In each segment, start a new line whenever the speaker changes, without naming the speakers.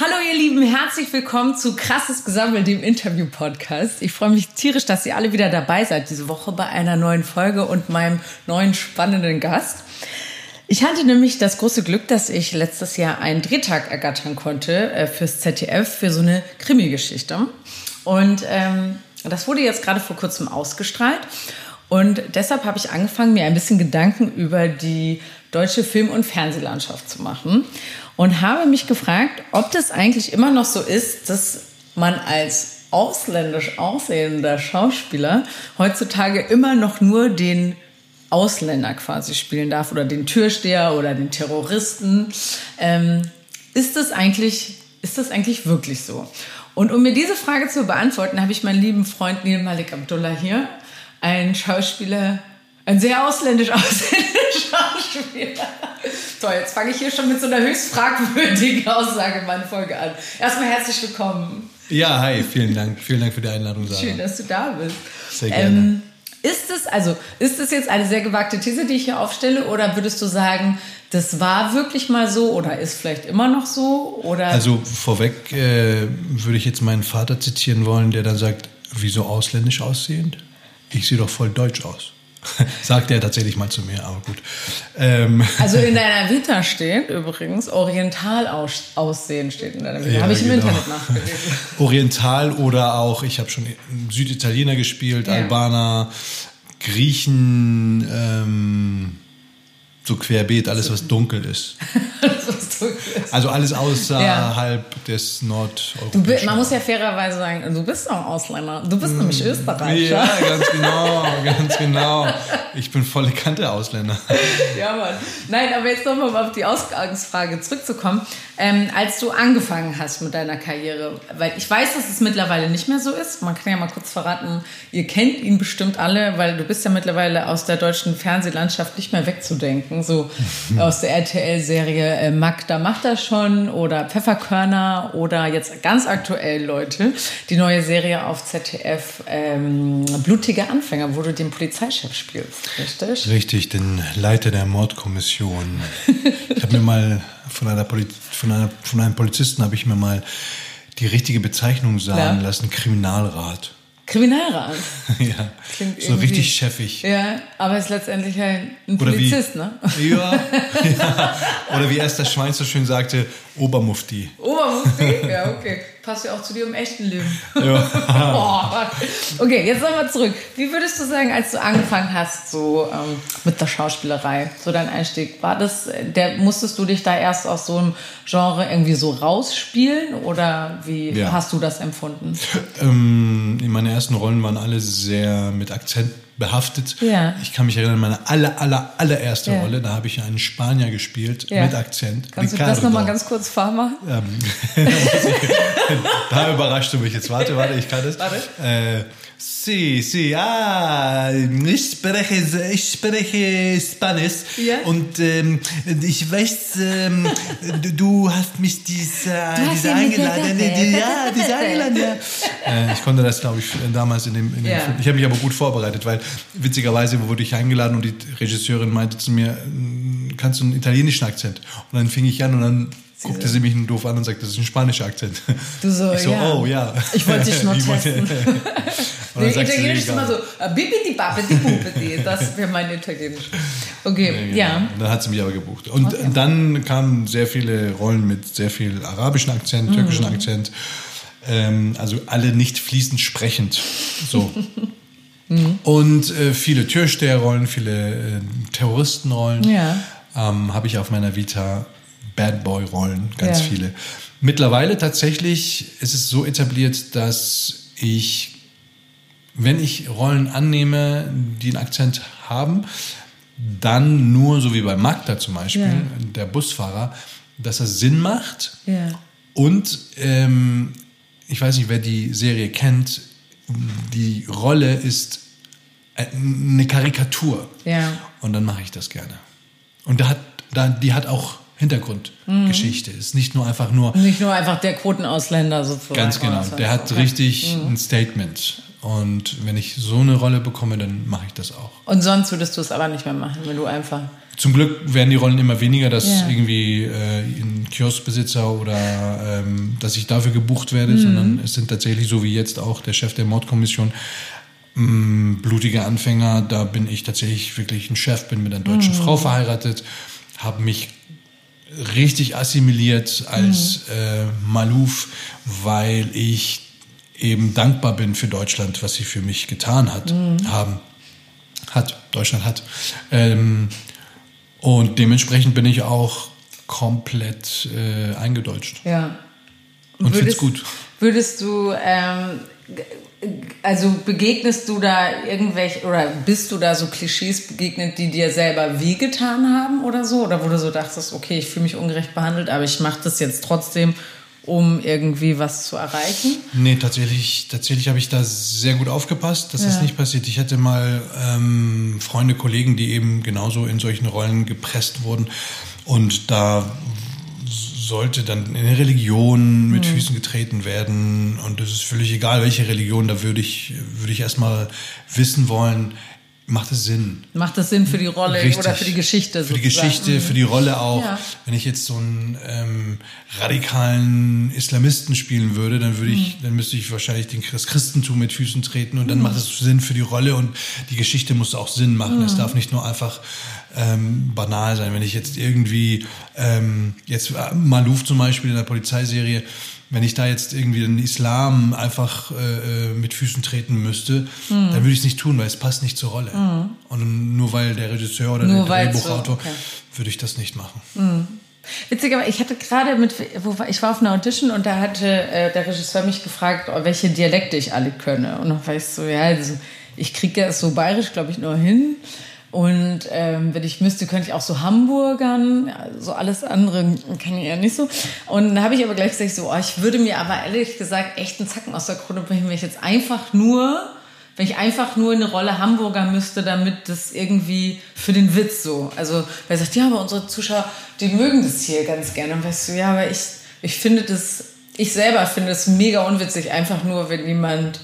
Hallo ihr Lieben, herzlich willkommen zu Krasses Gesammelt, dem Interview-Podcast. Ich freue mich tierisch, dass ihr alle wieder dabei seid diese Woche bei einer neuen Folge und meinem neuen spannenden Gast. Ich hatte nämlich das große Glück, dass ich letztes Jahr einen Drehtag ergattern konnte äh, fürs ZDF für so eine Krimi-Geschichte. Und ähm, das wurde jetzt gerade vor kurzem ausgestrahlt. Und deshalb habe ich angefangen, mir ein bisschen Gedanken über die deutsche Film- und Fernsehlandschaft zu machen und habe mich gefragt, ob das eigentlich immer noch so ist, dass man als ausländisch aussehender Schauspieler heutzutage immer noch nur den Ausländer quasi spielen darf oder den Türsteher oder den Terroristen. Ähm, ist das eigentlich, ist das eigentlich wirklich so? Und um mir diese Frage zu beantworten, habe ich meinen lieben Freund Neil Malik Abdullah hier, ein Schauspieler, ein sehr ausländisch aussehender Schauspieler. Toll, jetzt fange ich hier schon mit so einer höchst fragwürdigen Aussage meine Folge an. Erstmal herzlich willkommen.
Ja, hi, vielen Dank. Vielen Dank für die Einladung, Sarah.
Schön, dass du da bist.
Sehr gerne.
Ähm, ist es, also, ist es jetzt eine sehr gewagte These, die ich hier aufstelle, oder würdest du sagen, das war wirklich mal so oder ist vielleicht immer noch so? Oder?
Also vorweg äh, würde ich jetzt meinen Vater zitieren wollen, der dann sagt, wieso ausländisch aussehend? Ich sehe doch voll deutsch aus. Sagt er tatsächlich mal zu mir, aber gut. Ähm.
Also in deiner Vita steht übrigens oriental aus, aussehen steht in deiner Vita.
Ja,
habe ich im
genau.
Internet nachgelesen.
Oriental oder auch, ich habe schon Süditaliener gespielt,
Ja.
Albaner, Griechen, ähm, so querbeet, alles was dunkel ist. Also alles außerhalb des
Du, bi-
nordeuropäischen.
man muss ja fairerweise sagen, du bist auch Ausländer. Du bist nämlich Österreicher.
Ja, ganz genau, ganz genau. Ich bin volle Kante Ausländer.
Ja, Mann. Nein, aber jetzt nochmal auf die Ausgangsfrage zurückzukommen. Ähm, als du angefangen hast mit deiner Karriere, weil ich weiß, dass es mittlerweile nicht mehr so ist. Man kann ja mal kurz verraten, ihr kennt ihn bestimmt alle, weil du bist ja mittlerweile aus der deutschen Fernsehlandschaft nicht mehr wegzudenken. So aus der RTL-Serie äh, Magda macht das schon oder Pfefferkörner oder jetzt ganz aktuell, Leute, die neue Serie auf ZDF ähm, Blutige Anfänger, wo du den Polizeichef spielst, richtig?
Richtig, den Leiter der Mordkommission. Ich habe mir mal von einer, Poli von einer von einem Polizisten habe ich mir mal die richtige Bezeichnung sagen
Klar.
lassen, Kriminalrat.
Kriminalrat.
ja,
Klingt
so
irgendwie-
richtig chefig.
Ja, aber ist letztendlich ein, ein
Oder wie-
Polizist, ne?
Ja, ja. Oder wie erst der Schwein so schön sagte, Obermufti.
Obermufti? ja, okay. Passt ja auch zu dir im echten Leben.
Ja.
Okay, jetzt nochmal zurück. Wie würdest du sagen, als du angefangen hast, so ähm, mit der Schauspielerei, so dein Einstieg, war das, der, musstest du dich da erst aus so einem Genre irgendwie so rausspielen oder wie
Ja.
hast du das empfunden?
Ähm, meine ersten Rollen waren alle sehr mit Akzent behaftet.
Ja.
Ich kann mich erinnern, meine aller, aller, allererste
Ja.
Rolle, da habe ich einen Spanier gespielt
Ja.
mit Akzent.
Kannst du das
Ricardo.
nochmal ganz kurz vormachen?
Ähm, da überrascht du mich jetzt. Warte, warte, ich kann das.
Warte.
Äh, sí, sí, ah, ich spreche, ich spreche Spanisch.
Ja.
Und ähm, ich weiß, ähm, du, hast mich diese,
hast
diese
nicht
eingeladen. Die, ja, diese eingeladen, ja. Äh, ich konnte das, glaube ich, damals in dem, in dem
Ja.
Film. Ich habe mich aber gut vorbereitet, weil witzigerweise wurde ich eingeladen und die Regisseurin meinte zu mir, "Mm, kannst du einen italienischen Akzent? Und dann fing ich an und dann guckte sie mich nur doof an und sagte, das ist ein spanischer Akzent.
Du so,
ich so,
ja.
oh ja.
Ich wollte dich nur testen.
Sie,
Italienisch ist immer so, äh, bibidi babidi bubidi. Das wäre mein Italienisch. Okay, ja.
Und Dann hat sie mich aber gebucht. Und dann kamen sehr viele Rollen mit sehr viel arabischen Akzent, türkischen
Mhm.
Akzent. Ähm, also alle nicht fließend sprechend. So.
Mhm.
Und äh, viele Türsteherrollen, viele äh, Terroristenrollen.
Ja.
Ähm, Habe ich auf meiner Vita Bad Boy-Rollen, ganz
Ja.
viele. Mittlerweile tatsächlich ist es so etabliert, dass ich wenn ich Rollen annehme, die einen Akzent haben, dann nur, so wie bei Magda zum Beispiel,
Ja.
der Busfahrer, dass das Sinn macht.
Ja.
Und ähm, ich weiß nicht, wer die Serie kennt, die Rolle ist äh, eine Karikatur.
Ja.
Und dann mache ich das gerne. Und da hat, da, die hat auch Hintergrundgeschichte. Ist nicht nur einfach nur,
Nicht nur einfach der Quotenausländer sozusagen.
ganz genau,
oder so.
der hat
Okay.
richtig ein Statement. Und wenn ich so eine Rolle bekomme, dann mache ich das auch.
Und sonst würdest du es aber nicht mehr machen, wenn du einfach.
Zum Glück werden die Rollen immer weniger, dass
Ja.
irgendwie äh, in Kioskbesitzer oder ähm, dass ich dafür gebucht werde, mhm. sondern es sind tatsächlich so wie jetzt auch der Chef der Mordkommission mm, blutige Anfänger. Da bin ich tatsächlich wirklich ein Chef, bin mit einer deutschen mhm. Frau verheiratet, habe mich richtig assimiliert als mhm. äh, Maluf, weil ich eben dankbar bin für Deutschland, was sie für mich getan hat, mhm. haben, hat, Deutschland hat. Ähm, und dementsprechend bin ich auch komplett äh, eingedeutscht.
Ja.
Und, finde es gut.
Würdest du, ähm, also begegnest du da irgendwelche, oder bist du da so Klischees begegnet, die dir selber wehgetan haben oder so? Oder wo du so dachtest, okay, ich fühle mich ungerecht behandelt, aber ich mache das jetzt trotzdem, um irgendwie was zu erreichen?
Nee, tatsächlich, tatsächlich habe ich da sehr gut aufgepasst, dass ja. das nicht passiert. Ich hatte mal ähm, Freunde, Kollegen, die eben genauso in solchen Rollen gepresst wurden. Und da sollte dann in der Religion mit mhm. Füßen getreten werden. Und es ist völlig egal, welche Religion, da würde ich, würde ich erstmal wissen wollen, macht es Sinn?
Macht es Sinn für die Rolle Richtig. oder für die Geschichte?
Für die Geschichte, mhm. für die Rolle auch. Ja. Wenn ich jetzt so einen ähm, radikalen Islamisten spielen würde, dann würde ich, mhm. dann müsste ich wahrscheinlich den, das Christentum mit Füßen treten und dann mhm. macht es Sinn für die Rolle und die Geschichte muss auch Sinn machen. Es mhm. darf nicht nur einfach ähm, banal sein. Wenn ich jetzt irgendwie ähm, jetzt äh, Maluf zum Beispiel in der Polizeiserie wenn ich da jetzt irgendwie den Islam einfach äh, äh mit Füßen treten müsste, mhm. dann würde ich es nicht tun, weil es passt nicht zur Rolle. Mhm. Und nur weil der Regisseur oder nur der Drehbuchautor, okay. würde ich das nicht machen.
Mhm. Witzig, aber ich hatte gerade mit, ich war auf einer Audition und da hatte äh, der Regisseur mich gefragt, welche Dialekte ich alle könne. Und dann war ich so, ja, also ich kriege ja so bayerisch, glaube ich, nur hin. Und ähm, wenn ich müsste, könnte ich auch so Hamburgern, so alles andere kann ich ja nicht so. Und dann habe ich aber gleich gesagt, so, oh, ich würde mir aber ehrlich gesagt echt einen Zacken aus der Krone bringen, wenn ich jetzt einfach nur, wenn ich einfach nur eine Rolle Hamburger müsste, damit das irgendwie für den Witz so. Also, weil er sagt, ja, aber unsere Zuschauer, die mögen das hier ganz gerne. Und weißt du, ja, aber ich, ich finde das, ich selber finde es mega unwitzig, einfach nur, wenn jemand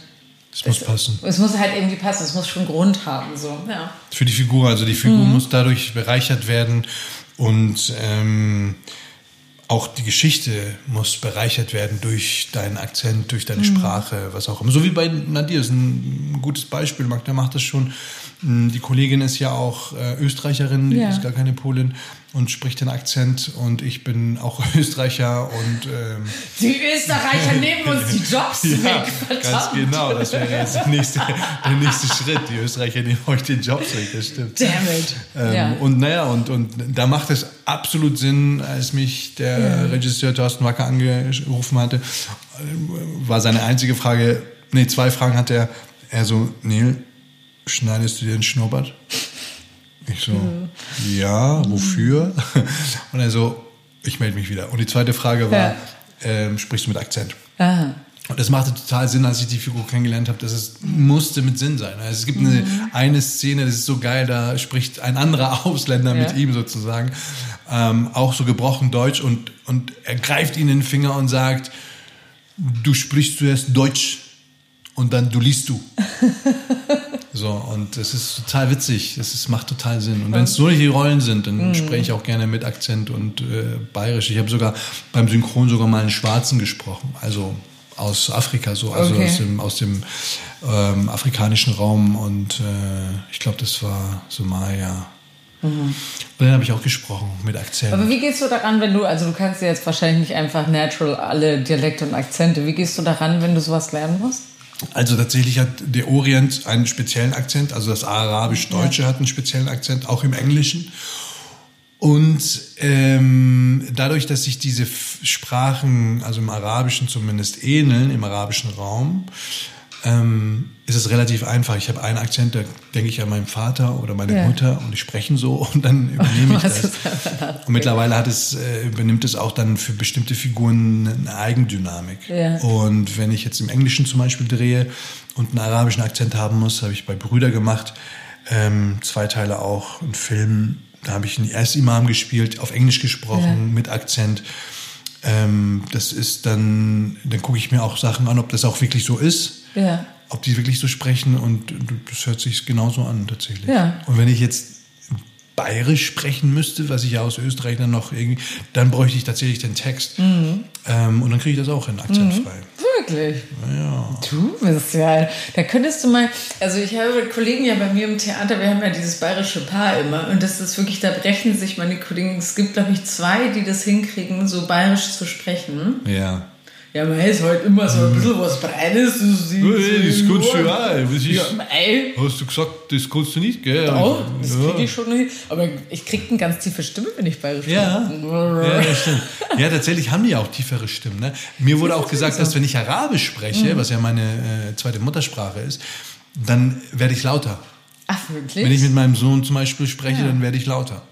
es muss passen.
Es muss halt irgendwie passen, es muss schon Grund haben. So. Ja.
Für die Figur, also die Figur mhm. muss dadurch bereichert werden und ähm, auch die Geschichte muss bereichert werden durch deinen Akzent, durch deine mhm. Sprache, was auch immer. So wie bei Nadir, ist ein gutes Beispiel. Magda macht das schon. Die Kollegin ist ja auch äh, Österreicherin, ja. ist gar keine Polin und spricht den Akzent und ich bin auch Österreicher und ähm,
die Österreicher nehmen uns die Jobs ja, weg. Verdammt.
Ganz genau, das wäre jetzt der nächste, der nächste Schritt. Die Österreicher nehmen euch den Jobs weg, das stimmt.
Damn it.
Ähm, ja. Und naja, und, und da macht es absolut Sinn, als mich der ja. Regisseur Thorsten Wacker angerufen hatte, war seine einzige Frage, nee, zwei Fragen hat er, er so, Neil, schneidest du dir den Schnurrbart? Ich so, mhm. ja, wofür? Und er so, ich melde mich wieder. Und die zweite Frage war, ja. ähm, sprichst du mit Akzent? Aha. Und das machte total Sinn, als ich die Figur kennengelernt habe, dass es musste mit Sinn sein. Also es gibt mhm. eine, eine Szene, das ist so geil, da spricht ein anderer Ausländer ja. mit ihm sozusagen, ähm, auch so gebrochen Deutsch und, und er greift ihn in den Finger und sagt, du sprichst zuerst Deutsch und dann du liest du. So, und es ist total witzig. Es macht total Sinn. Und wenn es solche Rollen sind, dann mhm. spreche ich auch gerne mit Akzent und äh, bayerisch. Ich habe sogar beim Synchron sogar mal einen Schwarzen gesprochen. Also aus Afrika, so, also okay. aus dem, aus dem ähm, afrikanischen Raum. Und äh, ich glaube, das war Somalia. Mhm. Und dann habe ich auch gesprochen mit Akzent.
Aber wie gehst du daran, wenn du, also du kannst ja jetzt wahrscheinlich nicht einfach natural alle Dialekte und Akzente. Wie gehst du daran, wenn du sowas lernen musst?
Also tatsächlich hat der Orient einen speziellen Akzent, also das Arabisch-Deutsche ja. hat einen speziellen Akzent, auch im Englischen. Und ähm, dadurch, dass sich diese Sprachen, also im Arabischen zumindest ähneln, im arabischen Raum, ähm, ist es relativ einfach. Ich habe einen Akzent, da denke ich an meinen Vater oder meine ja. Mutter und die sprechen so und dann übernehme ich das. und mittlerweile hat es, äh, übernimmt es auch dann für bestimmte Figuren eine Eigendynamik. Ja. Und wenn ich jetzt im Englischen zum Beispiel drehe und einen arabischen Akzent haben muss, habe ich bei Brüder gemacht, ähm, zwei Teile auch, einen Film, da habe ich einen Erst-Imam gespielt, auf Englisch gesprochen, ja. mit Akzent. Ähm, das ist dann, dann gucke ich mir auch Sachen an, ob das auch wirklich so ist. Ja ob die wirklich so sprechen und das hört sich genauso an tatsächlich. Ja. Und wenn ich jetzt bayerisch sprechen müsste, was ich ja aus Österreich dann noch irgendwie, dann bräuchte ich tatsächlich den Text.
Mhm.
Ähm, und dann kriege ich das auch in akzentfrei.
Wirklich?
Ja.
Du bist ja. Da könntest du mal. Also, ich habe Kollegen ja bei mir im Theater, wir haben ja dieses bayerische Paar immer. Und das ist wirklich, da brechen sich meine Kollegen. Es gibt, glaube ich, zwei, die das hinkriegen, so bayerisch zu sprechen.
Ja.
Ja, man ist halt immer so ein bisschen was Breines. So
Hey, das kannst du ja. auch. Was ist,
Ja.
Hast du gesagt, das kannst du nicht, gell?
Doch, das
ja.
kriege ich schon hin. Aber ich kriege eine ganz tiefe Stimme, wenn ich bayerisch
Ja.
spreche.
Ja, ja, stimmt. Ja, tatsächlich haben die ja auch tiefere Stimmen. Ne? Mir wurde auch gesagt, dass wenn ich Arabisch spreche, was ja meine äh, zweite Muttersprache ist, dann werde ich lauter.
Ach, wirklich?
Wenn ich mit meinem Sohn zum Beispiel spreche, dann werde ich lauter.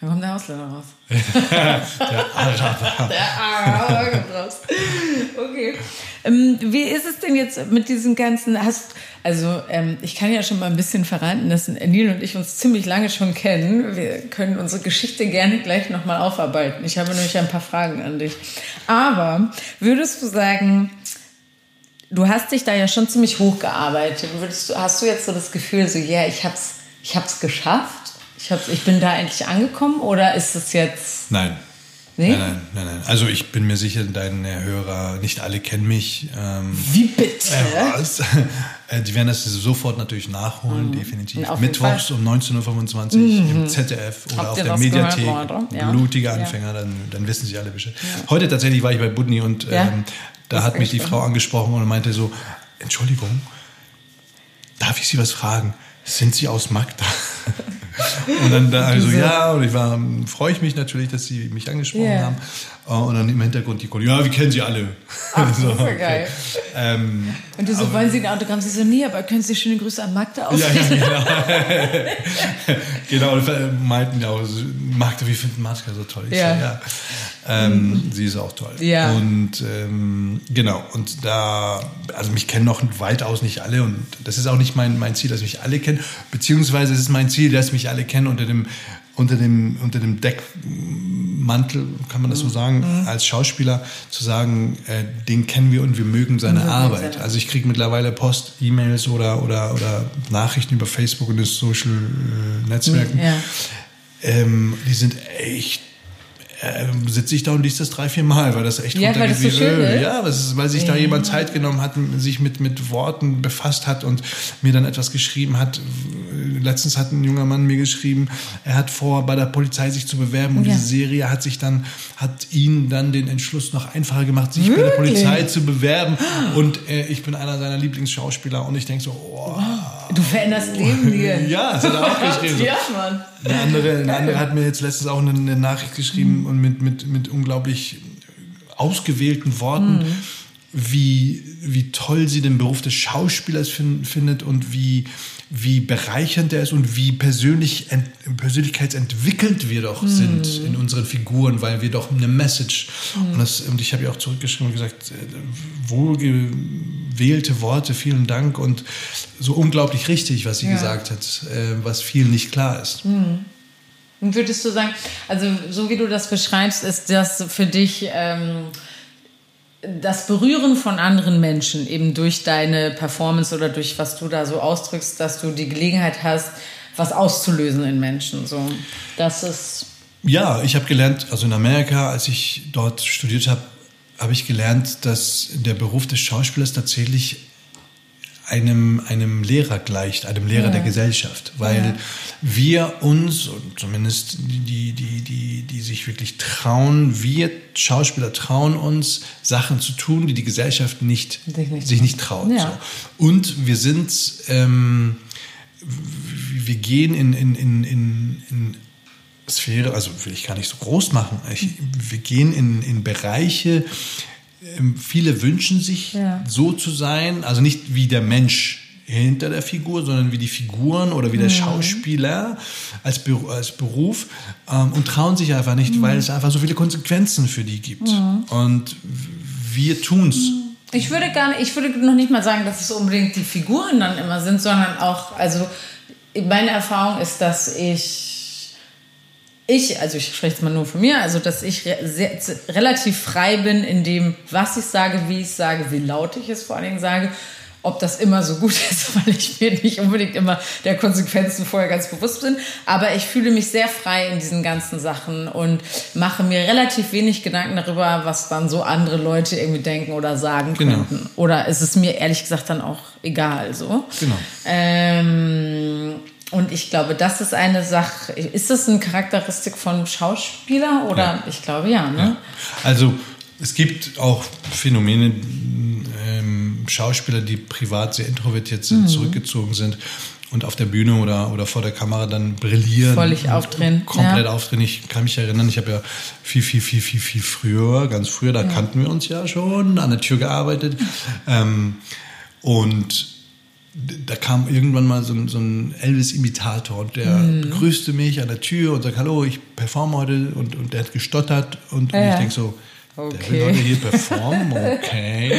Dann kommt der Ausländer raus.
Der Araber.
Der Araber kommt raus. Okay. Ähm, wie ist es denn jetzt mit diesen ganzen, hast, also ähm, ich kann ja schon mal ein bisschen verraten, dass Neil und ich uns ziemlich lange schon kennen. Wir können unsere Geschichte gerne gleich nochmal aufarbeiten. Ich habe nämlich ein paar Fragen an dich. Aber würdest du sagen, du hast dich da ja schon ziemlich hochgearbeitet. Würdest hast du jetzt so das Gefühl, so, ja, yeah, ich hab's, ich hab's geschafft? Ich, hab's, ich bin da endlich angekommen oder ist es jetzt.
Nein.
Nee?
Nein, nein, nein, nein. Also ich bin mir sicher, deine Hörer, nicht alle kennen mich. Ähm,
Wie bitte?
äh, was? Äh, Die werden das sofort natürlich nachholen, definitiv.
Mhm. Jeden
Mittwochs um 19.25 Uhr im ZDF oder
Habt
auf der Mediathek.
gehört? Ja.
Blutige
Ja.
Anfänger, dann, dann wissen sie alle Bescheid. Heute tatsächlich war ich bei Budni und
Ja.
ähm, da hat mich die Frau angesprochen und meinte so, Entschuldigung, darf ich Sie was fragen? Sind Sie aus Magda? Und dann da also
so.
ja, und ich war, freue ich mich natürlich, dass Sie mich angesprochen
Ja.
haben. Äh, Und dann im Hintergrund die Kollegen, ja, wir kennen Sie alle.
Ach,
So,
ja
okay.
geil.
Ähm,
Und du so, wollen Sie ein Autogramm? Sie so, nee, aber können Sie schöne Grüße an Magda
ja,
ausrichten?
ja, genau. genau, und meinten ja auch, Magda, wir finden Magda so toll. Ich
Ja.
So, ja. Ähm, sie ist auch toll.
Ja.
Und ähm, genau, und da, also mich kennen noch weitaus nicht alle und das ist auch nicht mein, mein Ziel, dass mich alle kennen, beziehungsweise es ist mein Ziel, dass mich alle kennen unter dem, unter dem, unter dem Deckmantel, kann man das so sagen, als Schauspieler, zu sagen, äh, den kennen wir und wir mögen seine
mögen
Arbeit. Also ich kriege mittlerweile Post, E-Mails oder, oder, oder Nachrichten über Facebook und den Social äh, Netzwerken.
Ja.
Ähm, die sind echt ähm, sitze ich da und liest das drei, vier Mal, weil das echt
Ja, weil das so schön ist.
Ja, ist, weil sich da jemand Zeit genommen hat, sich mit, mit Worten befasst hat und mir dann etwas geschrieben hat. Letztens hat ein junger Mann mir geschrieben, er hat vor, bei der Polizei sich zu bewerben und
Ja.
diese Serie hat sich dann, hat ihn dann den Entschluss noch einfacher gemacht, sich bei der
Wirklich?
Polizei zu bewerben und äh, ich bin einer seiner Lieblingsschauspieler und ich denke so, oh,
Du veränderst Leben hier.
ja, das hat er auch geschrieben. So.
Ja, Mann.
Eine andere, eine andere hat mir jetzt letztens auch eine, eine Nachricht geschrieben und mit, mit, mit unglaublich ausgewählten Worten, wie, wie toll sie den Beruf des Schauspielers fin findet und wie, wie bereichernd er ist und wie persönlich ent, persönlichkeitsentwickelt wir doch sind in unseren Figuren, weil wir doch eine Message und, das, und ich habe ihr auch zurückgeschrieben und gesagt, äh, wohlgewählte Worte, vielen Dank und so unglaublich richtig, was sie
Ja.
gesagt hat, äh, was vielen nicht klar ist.
Und würdest du sagen, also so wie du das beschreibst, ist das für dich ähm, das Berühren von anderen Menschen eben durch deine Performance oder durch was du da so ausdrückst, dass du die Gelegenheit hast, was auszulösen in Menschen. So, das ist
Ja, ich habe gelernt, also in Amerika, als ich dort studiert habe, habe ich gelernt, dass der Beruf des Schauspielers tatsächlich einem, einem Lehrer gleicht, einem Lehrer
Ja.
der Gesellschaft, weil
Ja.
wir uns, und zumindest die, die, die, die sich wirklich trauen, wir Schauspieler trauen uns, Sachen zu tun, die die Gesellschaft nicht,
Sich nicht
sich nicht traut.
Ja.
So. Und wir sind, ähm, wir gehen in, in, in, in, in Sphäre, also will ich gar nicht so groß machen. Ich, wir gehen in, in Bereiche, viele wünschen sich
Ja.
so zu sein, also nicht wie der Mensch hinter der Figur, sondern wie die Figuren oder wie der Schauspieler als, als Beruf ähm, und trauen sich einfach nicht, weil es einfach so viele Konsequenzen für die gibt. Und wir tun's.
Ich würde gar nicht, ich würde noch nicht mal sagen, dass es unbedingt die Figuren dann immer sind, sondern auch, also meine Erfahrung ist, dass ich ich, also ich spreche jetzt mal nur von mir, also dass ich re sehr, relativ frei bin in dem, was ich sage, wie ich sage, wie laut ich es vor allen Dingen sage. ob das immer so gut ist, weil ich mir nicht unbedingt immer der Konsequenzen vorher ganz bewusst bin. Aber ich fühle mich sehr frei in diesen ganzen Sachen und mache mir relativ wenig Gedanken darüber, was dann so andere Leute irgendwie denken oder sagen
Genau.
könnten. Oder ist es mir ehrlich gesagt dann auch egal so.
Genau.
Ähm, und ich glaube, das ist eine Sache. Ist das eine Charakteristik von Schauspieler oder
Ja.
ich glaube ja, ne?
Ja. Also es gibt auch Phänomene, ähm, Schauspieler, die privat sehr introvertiert sind,
Mhm.
zurückgezogen sind und auf der Bühne oder, oder vor der Kamera dann brillieren.
Völlig aufdrehen,
Komplett
ja.
aufdrehen. Ich kann mich erinnern, ich habe ja viel, viel, viel, viel, viel früher, ganz früher, da kannten wir uns ja schon, an der Tür gearbeitet. Ähm, und da kam irgendwann mal so ein, so ein Elvis-Imitator und der
Mhm.
begrüßte mich an der Tür und sagt, hallo, ich performe heute und, und der hat gestottert und, und
Ja.
ich denke so, der
Okay.
will heute hier performen, okay.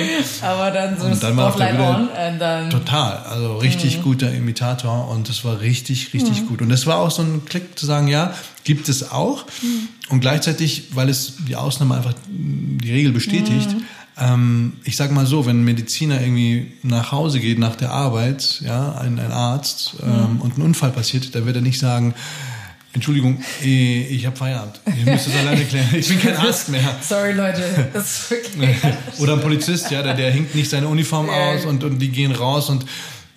Aber dann so
Und dann war auf der
und dann.
Total, also
Mhm.
richtig guter Imitator und das war richtig, richtig gut. Und das war auch so ein Klick zu sagen, ja, gibt es auch.
Mhm.
Und gleichzeitig, weil es die Ausnahme einfach die Regel bestätigt,
Mhm.
Ähm, ich sag mal so, wenn ein Mediziner irgendwie nach Hause geht nach der Arbeit, ja, ein, ein Arzt
Mhm.
ähm, und ein Unfall passiert, dann wird er nicht sagen, Entschuldigung, eh, ich habe Feierabend. Ich muss das alleine klären. Ich bin kein Arzt mehr.
Sorry, Leute. Das ist okay.
Oder ein Polizist, ja, der, der hinkt nicht seine Uniform aus und, und die gehen raus und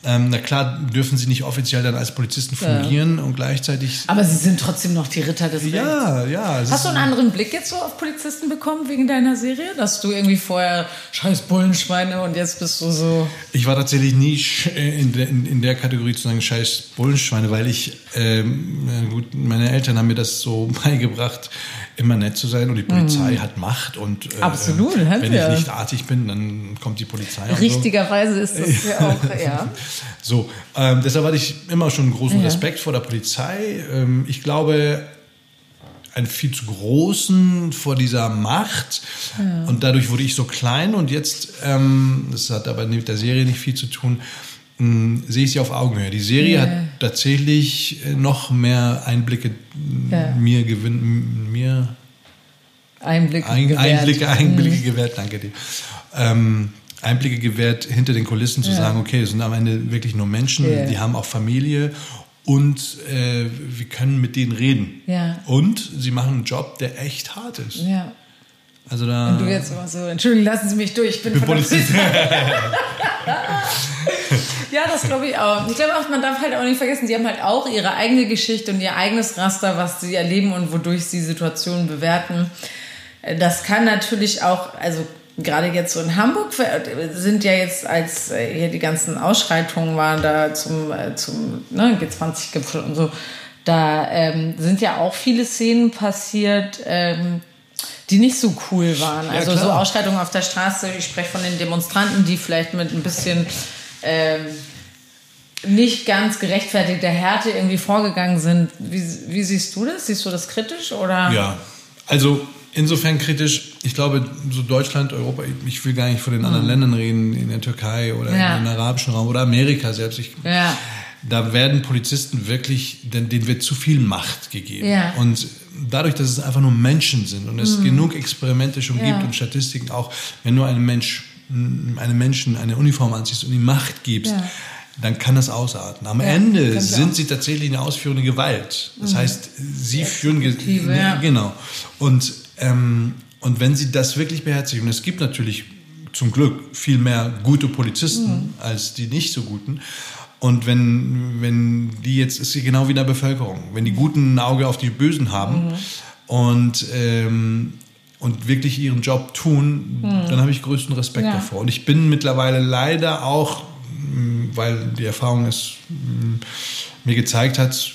ähm, na klar dürfen sie nicht offiziell dann als Polizisten fungieren und gleichzeitig
Aber sie sind trotzdem noch die Ritter des Rechts.
ja, ja.
Hast du einen anderen Blick jetzt so auf Polizisten bekommen wegen deiner Serie? Dass du irgendwie vorher scheiß Bullenschweine und jetzt bist du so.
Ich war tatsächlich nie äh, in der, in, der Kategorie zu sagen, scheiß Bullenschweine, weil ich, ähm, gut, meine Eltern haben mir das so beigebracht, immer nett zu sein und die Polizei hat Macht und äh,
Mhm. Absolut,
äh, wenn
sie.
ich nicht artig bin, dann kommt die Polizei. und so.
Richtigerweise ist das ja auch, ja.
So, ähm, deshalb hatte ich immer schon großen
Ja.
Respekt vor der Polizei. Ähm, ich glaube, einen viel zu großen vor dieser Macht. Und dadurch wurde ich so klein. Und jetzt, ähm, das hat aber mit der Serie nicht viel zu tun, mh, sehe ich sie auf Augenhöhe. Die Serie
Ja.
hat tatsächlich äh, noch mehr Einblicke mh,
Ja.
mir gewinnt, mir
Einblick.
ein,
gewährt.
Einblicke, Einblicke gewährt, danke dir. Ähm, Einblicke gewährt hinter den Kulissen zu
Ja.
sagen, okay, es sind am Ende wirklich nur Menschen,
Ja.
die haben auch Familie und äh, wir können mit denen reden.
Ja.
Und sie machen einen Job, der echt hart ist.
Ja.
Also da.
Und du jetzt immer so, Entschuldigung, lassen Sie mich durch, ich bin,
bin Polizist.
Ja, das glaube ich auch. Ich glaube auch, man darf halt auch nicht vergessen, sie haben halt auch ihre eigene Geschichte und ihr eigenes Raster, was sie erleben und wodurch sie Situationen bewerten. Das kann natürlich auch, also gerade jetzt so in Hamburg sind ja jetzt, als äh, hier die ganzen Ausschreitungen waren da zum, äh, zum ne, G20-Gipfel und so, da ähm, sind ja auch viele Szenen passiert, ähm, die nicht so cool waren.
Ja,
also so
klar.
Ausschreitungen auf der Straße, ich spreche von den Demonstranten, die vielleicht mit ein bisschen ähm, nicht ganz gerechtfertigter Härte irgendwie vorgegangen sind. Wie, wie siehst du das? Siehst du das kritisch oder?
Ja, also insofern kritisch. Ich glaube, so Deutschland, Europa, ich will gar nicht von den anderen Ländern reden, in der Türkei oder.
Ja.
im arabischen Raum oder Amerika selbst. Ich,
Ja.
Da werden Polizisten wirklich, denen wird zu viel Macht gegeben.
Ja.
Und dadurch, dass es einfach nur Menschen sind und es genug Experimente schon gibt und Statistiken auch, wenn du einem Mensch, einem Menschen eine Uniform anziehst und ihm Macht gibst,
Ja.
dann kann das ausarten. Am Ende
kann sie
sind
auch.
sie tatsächlich eine ausführende Gewalt. Das heißt, sie führen
Exekutive, ja.
genau. Und ähm, und wenn sie das wirklich beherzigen, und es gibt natürlich zum Glück viel mehr gute Polizisten
Mhm.
als die nicht so guten. Und wenn, wenn die jetzt, ist sie genau wie in der Bevölkerung, wenn die Guten ein Auge auf die Bösen haben
Mhm.
und, ähm, und wirklich ihren Job tun, dann habe ich größten Respekt
Ja.
davor. Und ich bin mittlerweile leider auch, mh, weil die Erfahrung es mh, mir gezeigt hat,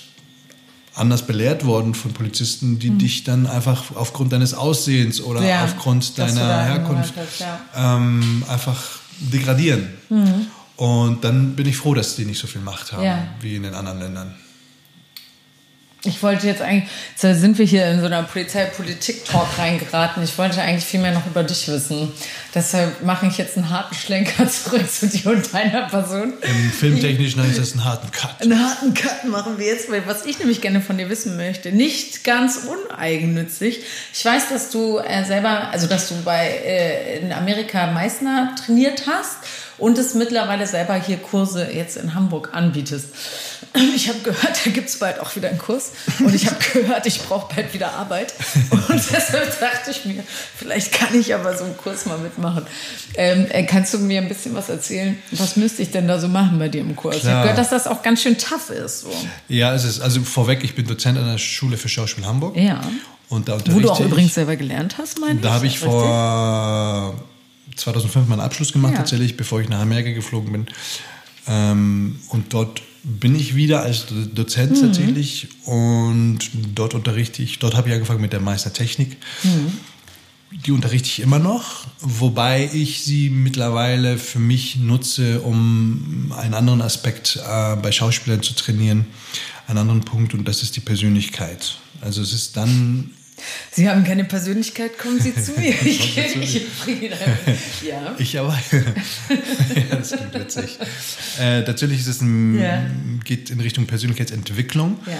anders belehrt worden von Polizisten, die dich dann einfach aufgrund deines Aussehens oder.
Ja,
aufgrund deiner Herkunft
hast, ja.
ähm, einfach degradieren.
Mhm.
Und dann bin ich froh, dass die nicht so viel Macht haben wie in den anderen Ländern.
Ich wollte jetzt eigentlich, jetzt sind wir hier in so einer Polizei-Politik-Talk reingeraten. Ich wollte eigentlich viel mehr noch über dich wissen. Deshalb mache ich jetzt einen harten Schlenker zurück zu dir und deiner Person.
Im Filmtechnischen heißt das einen harten Cut.
Einen harten Cut machen wir jetzt, weil was ich nämlich gerne von dir wissen möchte, nicht ganz uneigennützig. Ich weiß, dass du äh, selber, also dass du bei äh, in Amerika Meißner trainiert hast und es mittlerweile selber hier Kurse jetzt in Hamburg anbietest. Ich habe gehört, da gibt es bald auch wieder einen Kurs und ich habe gehört, ich brauche bald wieder Arbeit und deshalb dachte ich mir, vielleicht kann ich aber so einen Kurs mal mitmachen. Ähm, äh, kannst du mir ein bisschen was erzählen? Was müsste ich denn da so machen bei dir im Kurs? Klar. Ich habe gehört, dass das auch ganz schön tough ist. So.
Ja, es ist, also vorweg, ich bin Dozent an der Schule für Schauspiel Hamburg.
Ja.
Und da
Wo du auch übrigens selber gelernt hast, meine
ich. Da habe ich vor 2005 meinen Abschluss gemacht, ja. tatsächlich, bevor ich nach Amerika geflogen bin. Ähm, und dort bin ich wieder als Dozent mhm. tatsächlich und dort unterrichte ich, dort habe ich angefangen mit der Meistertechnik. Mhm. Die unterrichte ich immer noch, wobei ich sie mittlerweile für mich nutze, um einen anderen Aspekt äh, bei Schauspielern zu trainieren, einen anderen Punkt und das ist die Persönlichkeit. Also es ist dann
Sie haben keine Persönlichkeit, kommen Sie zu mir. Ich gebe mich
Ja. Ich aber. ja, das klingt witzig. Äh, natürlich ist es ein, ja. geht in Richtung Persönlichkeitsentwicklung. Ja.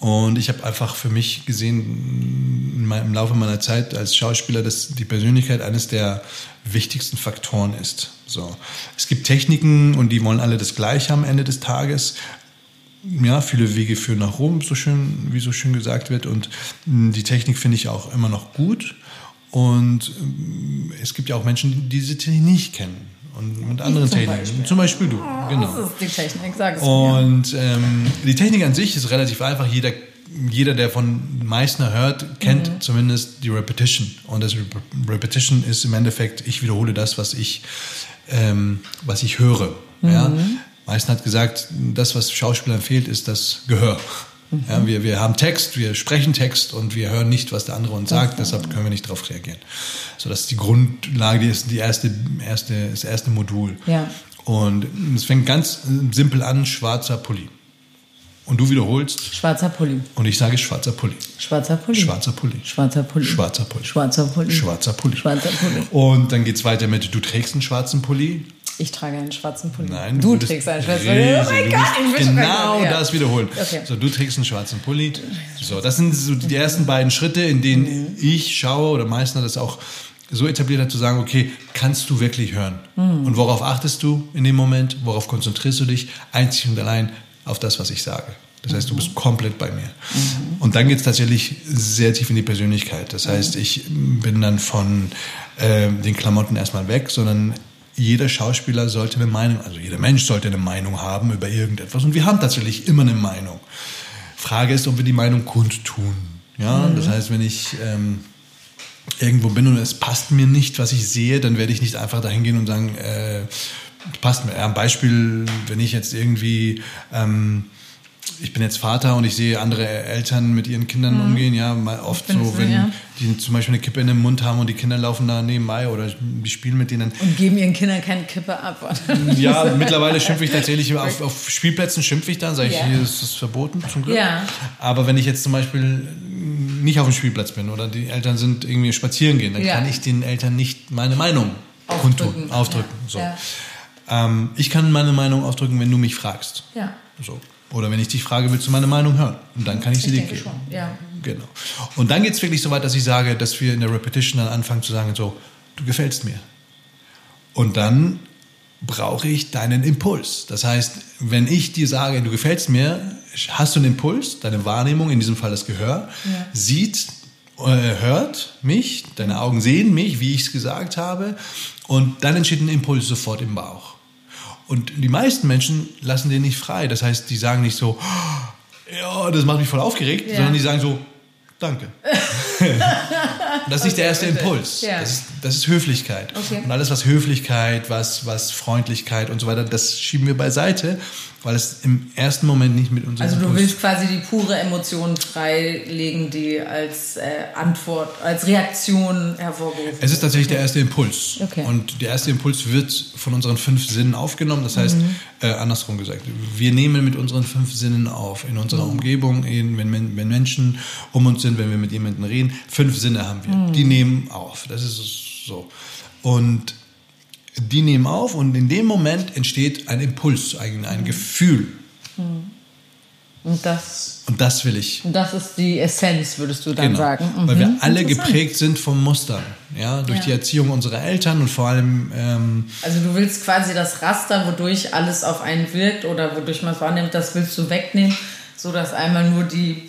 Und ich habe einfach für mich gesehen, im Laufe meiner Zeit als Schauspieler, dass die Persönlichkeit eines der wichtigsten Faktoren ist. So. Es gibt Techniken und die wollen alle das Gleiche am Ende des Tages ja, viele Wege führen nach Rom, so schön, wie so schön gesagt wird. Und hm, die Technik finde ich auch immer noch gut. Und hm, es gibt ja auch Menschen, die diese Technik nicht kennen. Und mit anderen zum Techniken. Beispiel. Zum Beispiel du. Oh, genau.
Das ist die Technik, sag es
Und ähm, die Technik an sich ist relativ einfach. Jeder, jeder der von Meißner hört, kennt mhm. zumindest die Repetition. Und das Repetition ist im Endeffekt, ich wiederhole das, was ich, ähm, was ich höre. Mhm. Ja? Meißen hat gesagt, das, was Schauspielern fehlt, ist das Gehör. Mhm. Ja, wir, wir haben Text, wir sprechen Text und wir hören nicht, was der andere uns sagt, okay. deshalb können wir nicht darauf reagieren. So, das ist die Grundlage, die ist die erste, erste, das erste Modul.
Ja.
Und es fängt ganz simpel an, schwarzer Pulli. Und du wiederholst.
Schwarzer Pulli.
Und ich sage schwarzer Pulli.
Schwarzer Pulli.
Schwarzer Pulli.
Schwarzer Pulli.
Schwarzer Pulli.
Schwarzer Pulli.
Schwarzer Pulli.
Schwarzer Pulli.
Und dann geht es weiter mit, du trägst einen schwarzen Pulli.
Ich trage einen schwarzen Pulli.
Nein,
du, du trägst einen schwarzen Pulli. Oh mein Gott,
ich Genau ja. das wiederholen. Okay. So, du trägst einen schwarzen Pulli. So, das sind so die ersten beiden Schritte, in denen mhm. ich schaue oder Meißner das auch so etabliert hat, zu sagen, okay, kannst du wirklich hören? Mhm. Und worauf achtest du in dem Moment? Worauf konzentrierst du dich? Einzig und allein auf das, was ich sage. Das heißt, du bist komplett bei mir. Mhm. Und dann geht es tatsächlich sehr tief in die Persönlichkeit. Das heißt, ich bin dann von äh, den Klamotten erstmal weg, sondern jeder Schauspieler sollte eine Meinung, also jeder Mensch sollte eine Meinung haben über irgendetwas. Und wir haben tatsächlich immer eine Meinung. Frage ist, ob wir die Meinung kundtun. Ja, mhm. das heißt, wenn ich ähm, irgendwo bin und es passt mir nicht, was ich sehe, dann werde ich nicht einfach dahin gehen und sagen, äh, passt mir. Ja, ein Beispiel, wenn ich jetzt irgendwie ähm, ich bin jetzt Vater und ich sehe andere Eltern mit ihren Kindern mhm. umgehen, ja, oft so, wenn ja. die zum Beispiel eine Kippe in den Mund haben und die Kinder laufen da nebenbei oder die spielen mit denen.
Und geben ihren Kindern keine Kippe ab.
ja, mittlerweile schimpfe ich tatsächlich, auf, auf Spielplätzen schimpfe ich dann, sage ich, ja. hier ist es verboten, zum Glück.
Ja.
Aber wenn ich jetzt zum Beispiel nicht auf dem Spielplatz bin oder die Eltern sind irgendwie spazieren gehen, dann ja. kann ich den Eltern nicht meine Meinung
aufdrücken.
kundtun, aufdrücken. So. Ähm, ich kann meine Meinung aufdrücken, wenn du mich fragst.
Ja.
So. Oder wenn ich dich frage, willst du meine Meinung hören? Und dann kann ich sie ich dir geben. Schon,
ja.
Genau. Und dann geht es wirklich so weit, dass ich sage, dass wir in der Repetition dann anfangen zu sagen, so, du gefällst mir. Und dann brauche ich deinen Impuls. Das heißt, wenn ich dir sage, du gefällst mir, hast du einen Impuls, deine Wahrnehmung, in diesem Fall das Gehör, ja. sieht, äh, hört mich, deine Augen sehen mich, wie ich es gesagt habe, und dann entsteht ein Impuls sofort im Bauch. Und die meisten Menschen lassen den nicht frei. Das heißt, die sagen nicht so, ja, das macht mich voll aufgeregt, ja. sondern die sagen so, danke. das ist nicht der erste
bitte.
Impuls.
Ja.
Das, ist, das ist Höflichkeit.
Okay.
Und alles, was Höflichkeit, was, was Freundlichkeit und so weiter, das schieben wir beiseite, weil es im ersten Moment nicht mit unserem
Also du
Impuls
willst quasi die pure Emotion freilegen, die als äh, Antwort, als Reaktion hervorgerufen
Es ist tatsächlich der erste Impuls.
Okay.
Und der erste Impuls wird von unseren fünf Sinnen aufgenommen. Das heißt, äh, andersrum gesagt, wir nehmen mit unseren fünf Sinnen auf. In unserer Umgebung, in, wenn, wenn Menschen um uns sind, wenn wir mit jemandem reden, fünf Sinne haben wir. Die nehmen auf. Das ist so. Und die nehmen auf und in dem Moment entsteht ein Impuls, ein, ein Gefühl.
Und das,
Und das will ich.
und das ist die Essenz, würdest du dann
Genau.
sagen.
Weil
Mhm.
wir alle geprägt sind von Mustern. Ja, durch
Ja.
die Erziehung unserer Eltern und vor allem ähm,
Also du willst quasi das Raster, wodurch alles auf einen wirkt oder wodurch man es wahrnimmt, das willst du wegnehmen, so dass einmal nur die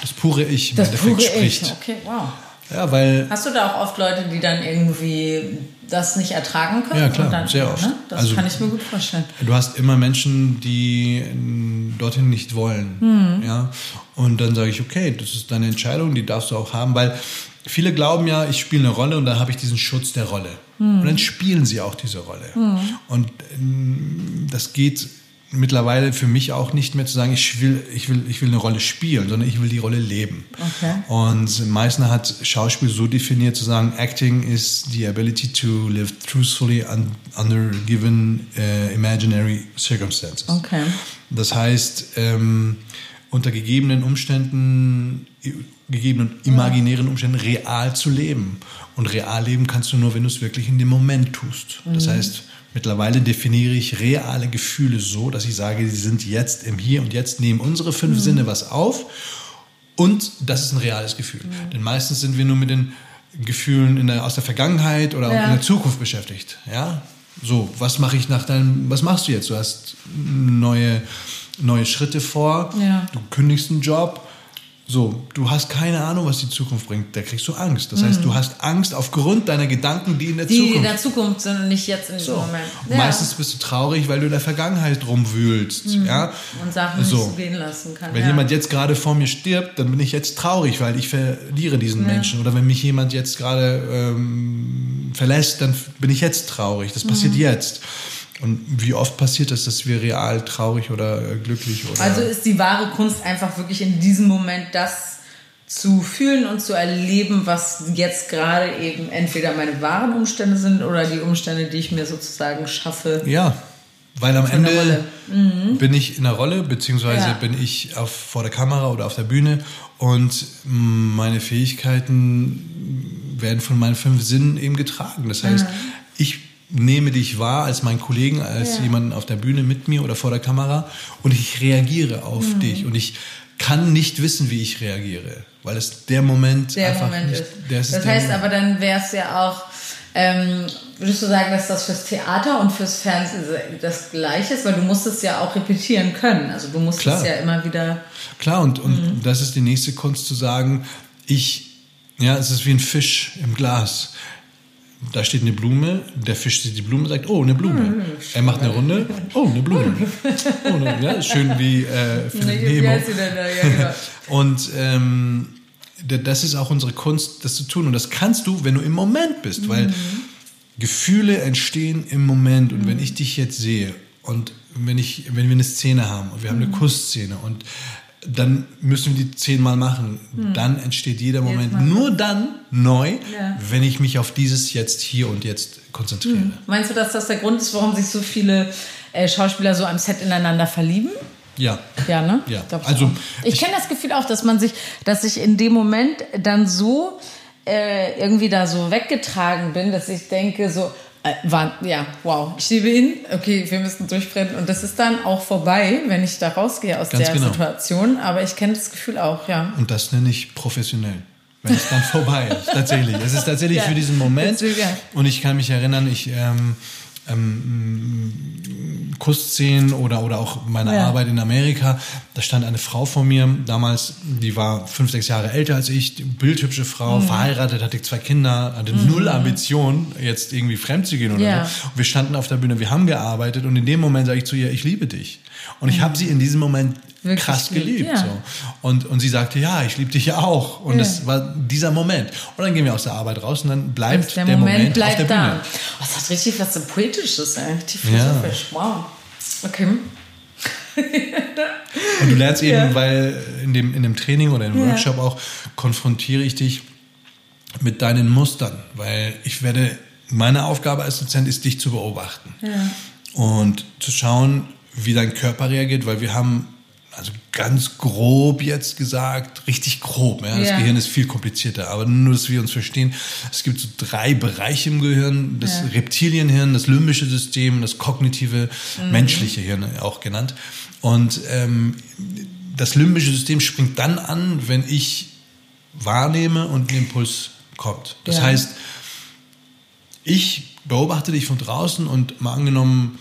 das pure Ich im
das
Endeffekt spricht.
Ich. Okay, wow.
Ja, weil
Hast du da auch oft Leute, die dann irgendwie das nicht ertragen können?
Ja, klar,
dann,
sehr oft.
Ne? Das
Also-
kann ich mir gut vorstellen.
du hast immer Menschen, die dorthin nicht wollen.
Hm.
Ja, und dann sage ich, okay, das ist deine Entscheidung, die darfst du auch haben, weil viele glauben ja, ich spiele eine Rolle und dann habe ich diesen Schutz der Rolle.
Hm.
Und dann spielen sie auch diese Rolle. Und ähm, das geht mittlerweile für mich auch nicht mehr zu sagen, ich will, ich will, ich will eine Rolle spielen, sondern ich will die Rolle leben.
Okay.
Und Meissner hat Schauspiel so definiert zu sagen, Acting is the ability to live truthfully un under given uh, imaginary circumstances.
Okay.
Das heißt, ähm, unter gegebenen Umständen, gegebenen imaginären Umständen real zu leben. Und real leben kannst du nur, wenn du es wirklich in dem Moment tust. Das heißt, mittlerweile definiere ich reale Gefühle so, dass ich sage, sie sind jetzt im Hier und Jetzt, nehmen unsere fünf Sinne was auf und das ist ein reales Gefühl. Denn meistens sind wir nur mit den Gefühlen in der, aus der Vergangenheit oder
Ja.
in der Zukunft beschäftigt. Ja, so, was mache ich nach deinem, was machst du jetzt? Du hast neue, neue Schritte vor,
Ja.
du kündigst einen Job. So, du hast keine Ahnung, was die Zukunft bringt. Da kriegst du Angst. Das heißt, du hast Angst aufgrund deiner Gedanken, die in der
Mhm. Die, die in
Zukunft
der Zukunft sind und nicht jetzt in diesem
so.
Moment.
Und Meistens bist du traurig, weil du in der Vergangenheit rumwühlst. Ja?
Und Sachen
so.
nicht gehen lassen kann.
Wenn
ja.
jemand jetzt gerade vor mir stirbt, dann bin ich jetzt traurig, weil ich verliere diesen Menschen. Oder wenn mich jemand jetzt gerade ähm, verlässt, dann bin ich jetzt traurig. Das passiert
Mhm.
jetzt. Und wie oft passiert es, dass wir real traurig oder äh, glücklich oder
Also ist die wahre Kunst einfach wirklich in diesem Moment das zu fühlen und zu erleben, was jetzt gerade eben entweder meine wahren Umstände sind oder die Umstände, die ich mir sozusagen schaffe.
Ja, weil am Ende
Rolle.
bin ich in der Rolle, beziehungsweise
Ja.
bin ich auf, vor der Kamera oder auf der Bühne und meine Fähigkeiten werden von meinen fünf Sinnen eben getragen. Das heißt, ich nehme dich wahr als meinen Kollegen, als
Ja.
jemanden auf der Bühne mit mir oder vor der Kamera und ich reagiere auf
Mhm.
dich und ich kann nicht wissen, wie ich reagiere, weil es der Moment
Der
einfach
Moment
nicht,
ist. Das heißt
Moment.
aber, dann wäre es ja auch, ähm, würdest du sagen, dass das fürs Theater und fürs Fernsehen das gleiche ist? Weil du musst es ja auch repetieren können. Also du musst
Klar.
es ja immer wieder.
Klar, und, und
Mhm.
das ist die nächste Kunst zu sagen, ich, ja, es ist wie ein Fisch im Glas. Da steht eine Blume, der Fisch sieht die Blume und sagt, oh, eine Blume.
Mhm.
Er macht eine Runde, oh, eine Blume. Oh, eine, ja, schön wie äh,
Wie
Nemo.
Ja, genau.
Und ähm, das ist auch unsere Kunst, das zu tun. Und das kannst du, wenn du im Moment bist,
Mhm.
weil Gefühle entstehen im Moment. Und wenn ich dich jetzt sehe und wenn, ich, wenn wir eine Szene haben und wir haben eine
Mhm.
Kussszene und dann müssen wir die zehnmal machen, dann entsteht jeder Moment nur dann neu.
Ja.
wenn ich mich auf dieses jetzt hier und jetzt konzentriere.
Meinst du, dass das der Grund ist, warum sich so viele äh, Schauspieler so am Set ineinander verlieben?
Ja.
Ja, ne?
Ja.
Ich
Also,
ich,
ich-
kenne das Gefühl auch, dass man sich, dass ich in dem Moment dann so äh, irgendwie da so weggetragen bin, dass ich denke so, war, ja, wow, ich liebe ihn, okay, wir müssen durchbrennen und das ist dann auch vorbei, wenn ich da rausgehe aus
Ganz
der
genau.
Situation. Aber ich kenne das Gefühl auch, ja.
Und das nenne ich professionell. Wenn es dann vorbei ist, tatsächlich. Es ist tatsächlich
Ja.
für diesen Moment. Und ich kann mich erinnern, ich ähm, ähm, Kussszenen oder, oder auch meine
Ja.
Arbeit in Amerika, da stand eine Frau vor mir, damals, die war fünf, sechs Jahre älter als ich, bildhübsche Frau,
Mhm.
verheiratet, hatte zwei Kinder, hatte null Ambition, jetzt irgendwie fremd zu gehen oder
Ja.
so. Und wir standen auf der Bühne, wir haben gearbeitet und in dem Moment sage ich zu ihr, ich liebe dich. Und ich habe sie in diesem Moment
Mhm. Wirklich
krass
geliebt,
geliebt.
ja.
So. Und, und sie sagte, ja, ich liebe dich ja auch. Und
Ja.
das war dieser Moment. Und dann gehen wir aus der Arbeit raus und dann bleibt
der,
der,
Moment,
Moment,
bleibt
auf der
da.
Bühne.
Oh, das hat richtig was so Poetisches, ey. Richtig
Ja.
philosophisch. Wow. Okay.
Und du lernst eben,
Ja.
weil in dem, in dem Training oder im
Ja.
Workshop auch konfrontiere ich dich mit deinen Mustern, weil ich werde, meine Aufgabe als Dozent ist, dich zu beobachten und zu schauen, wie dein Körper reagiert, weil wir haben ganz grob jetzt gesagt, richtig grob. Ja? Das
Ja.
Gehirn ist viel komplizierter, aber nur, dass wir uns verstehen. Es gibt so drei Bereiche im Gehirn: das
Ja.
Reptilienhirn, das limbische System, das kognitive,
Mhm.
menschliche Hirn auch genannt. Und ähm, das limbische System springt dann an, wenn ich wahrnehme und ein Impuls kommt. Das
Ja.
heißt, ich beobachte dich von draußen und mal angenommen,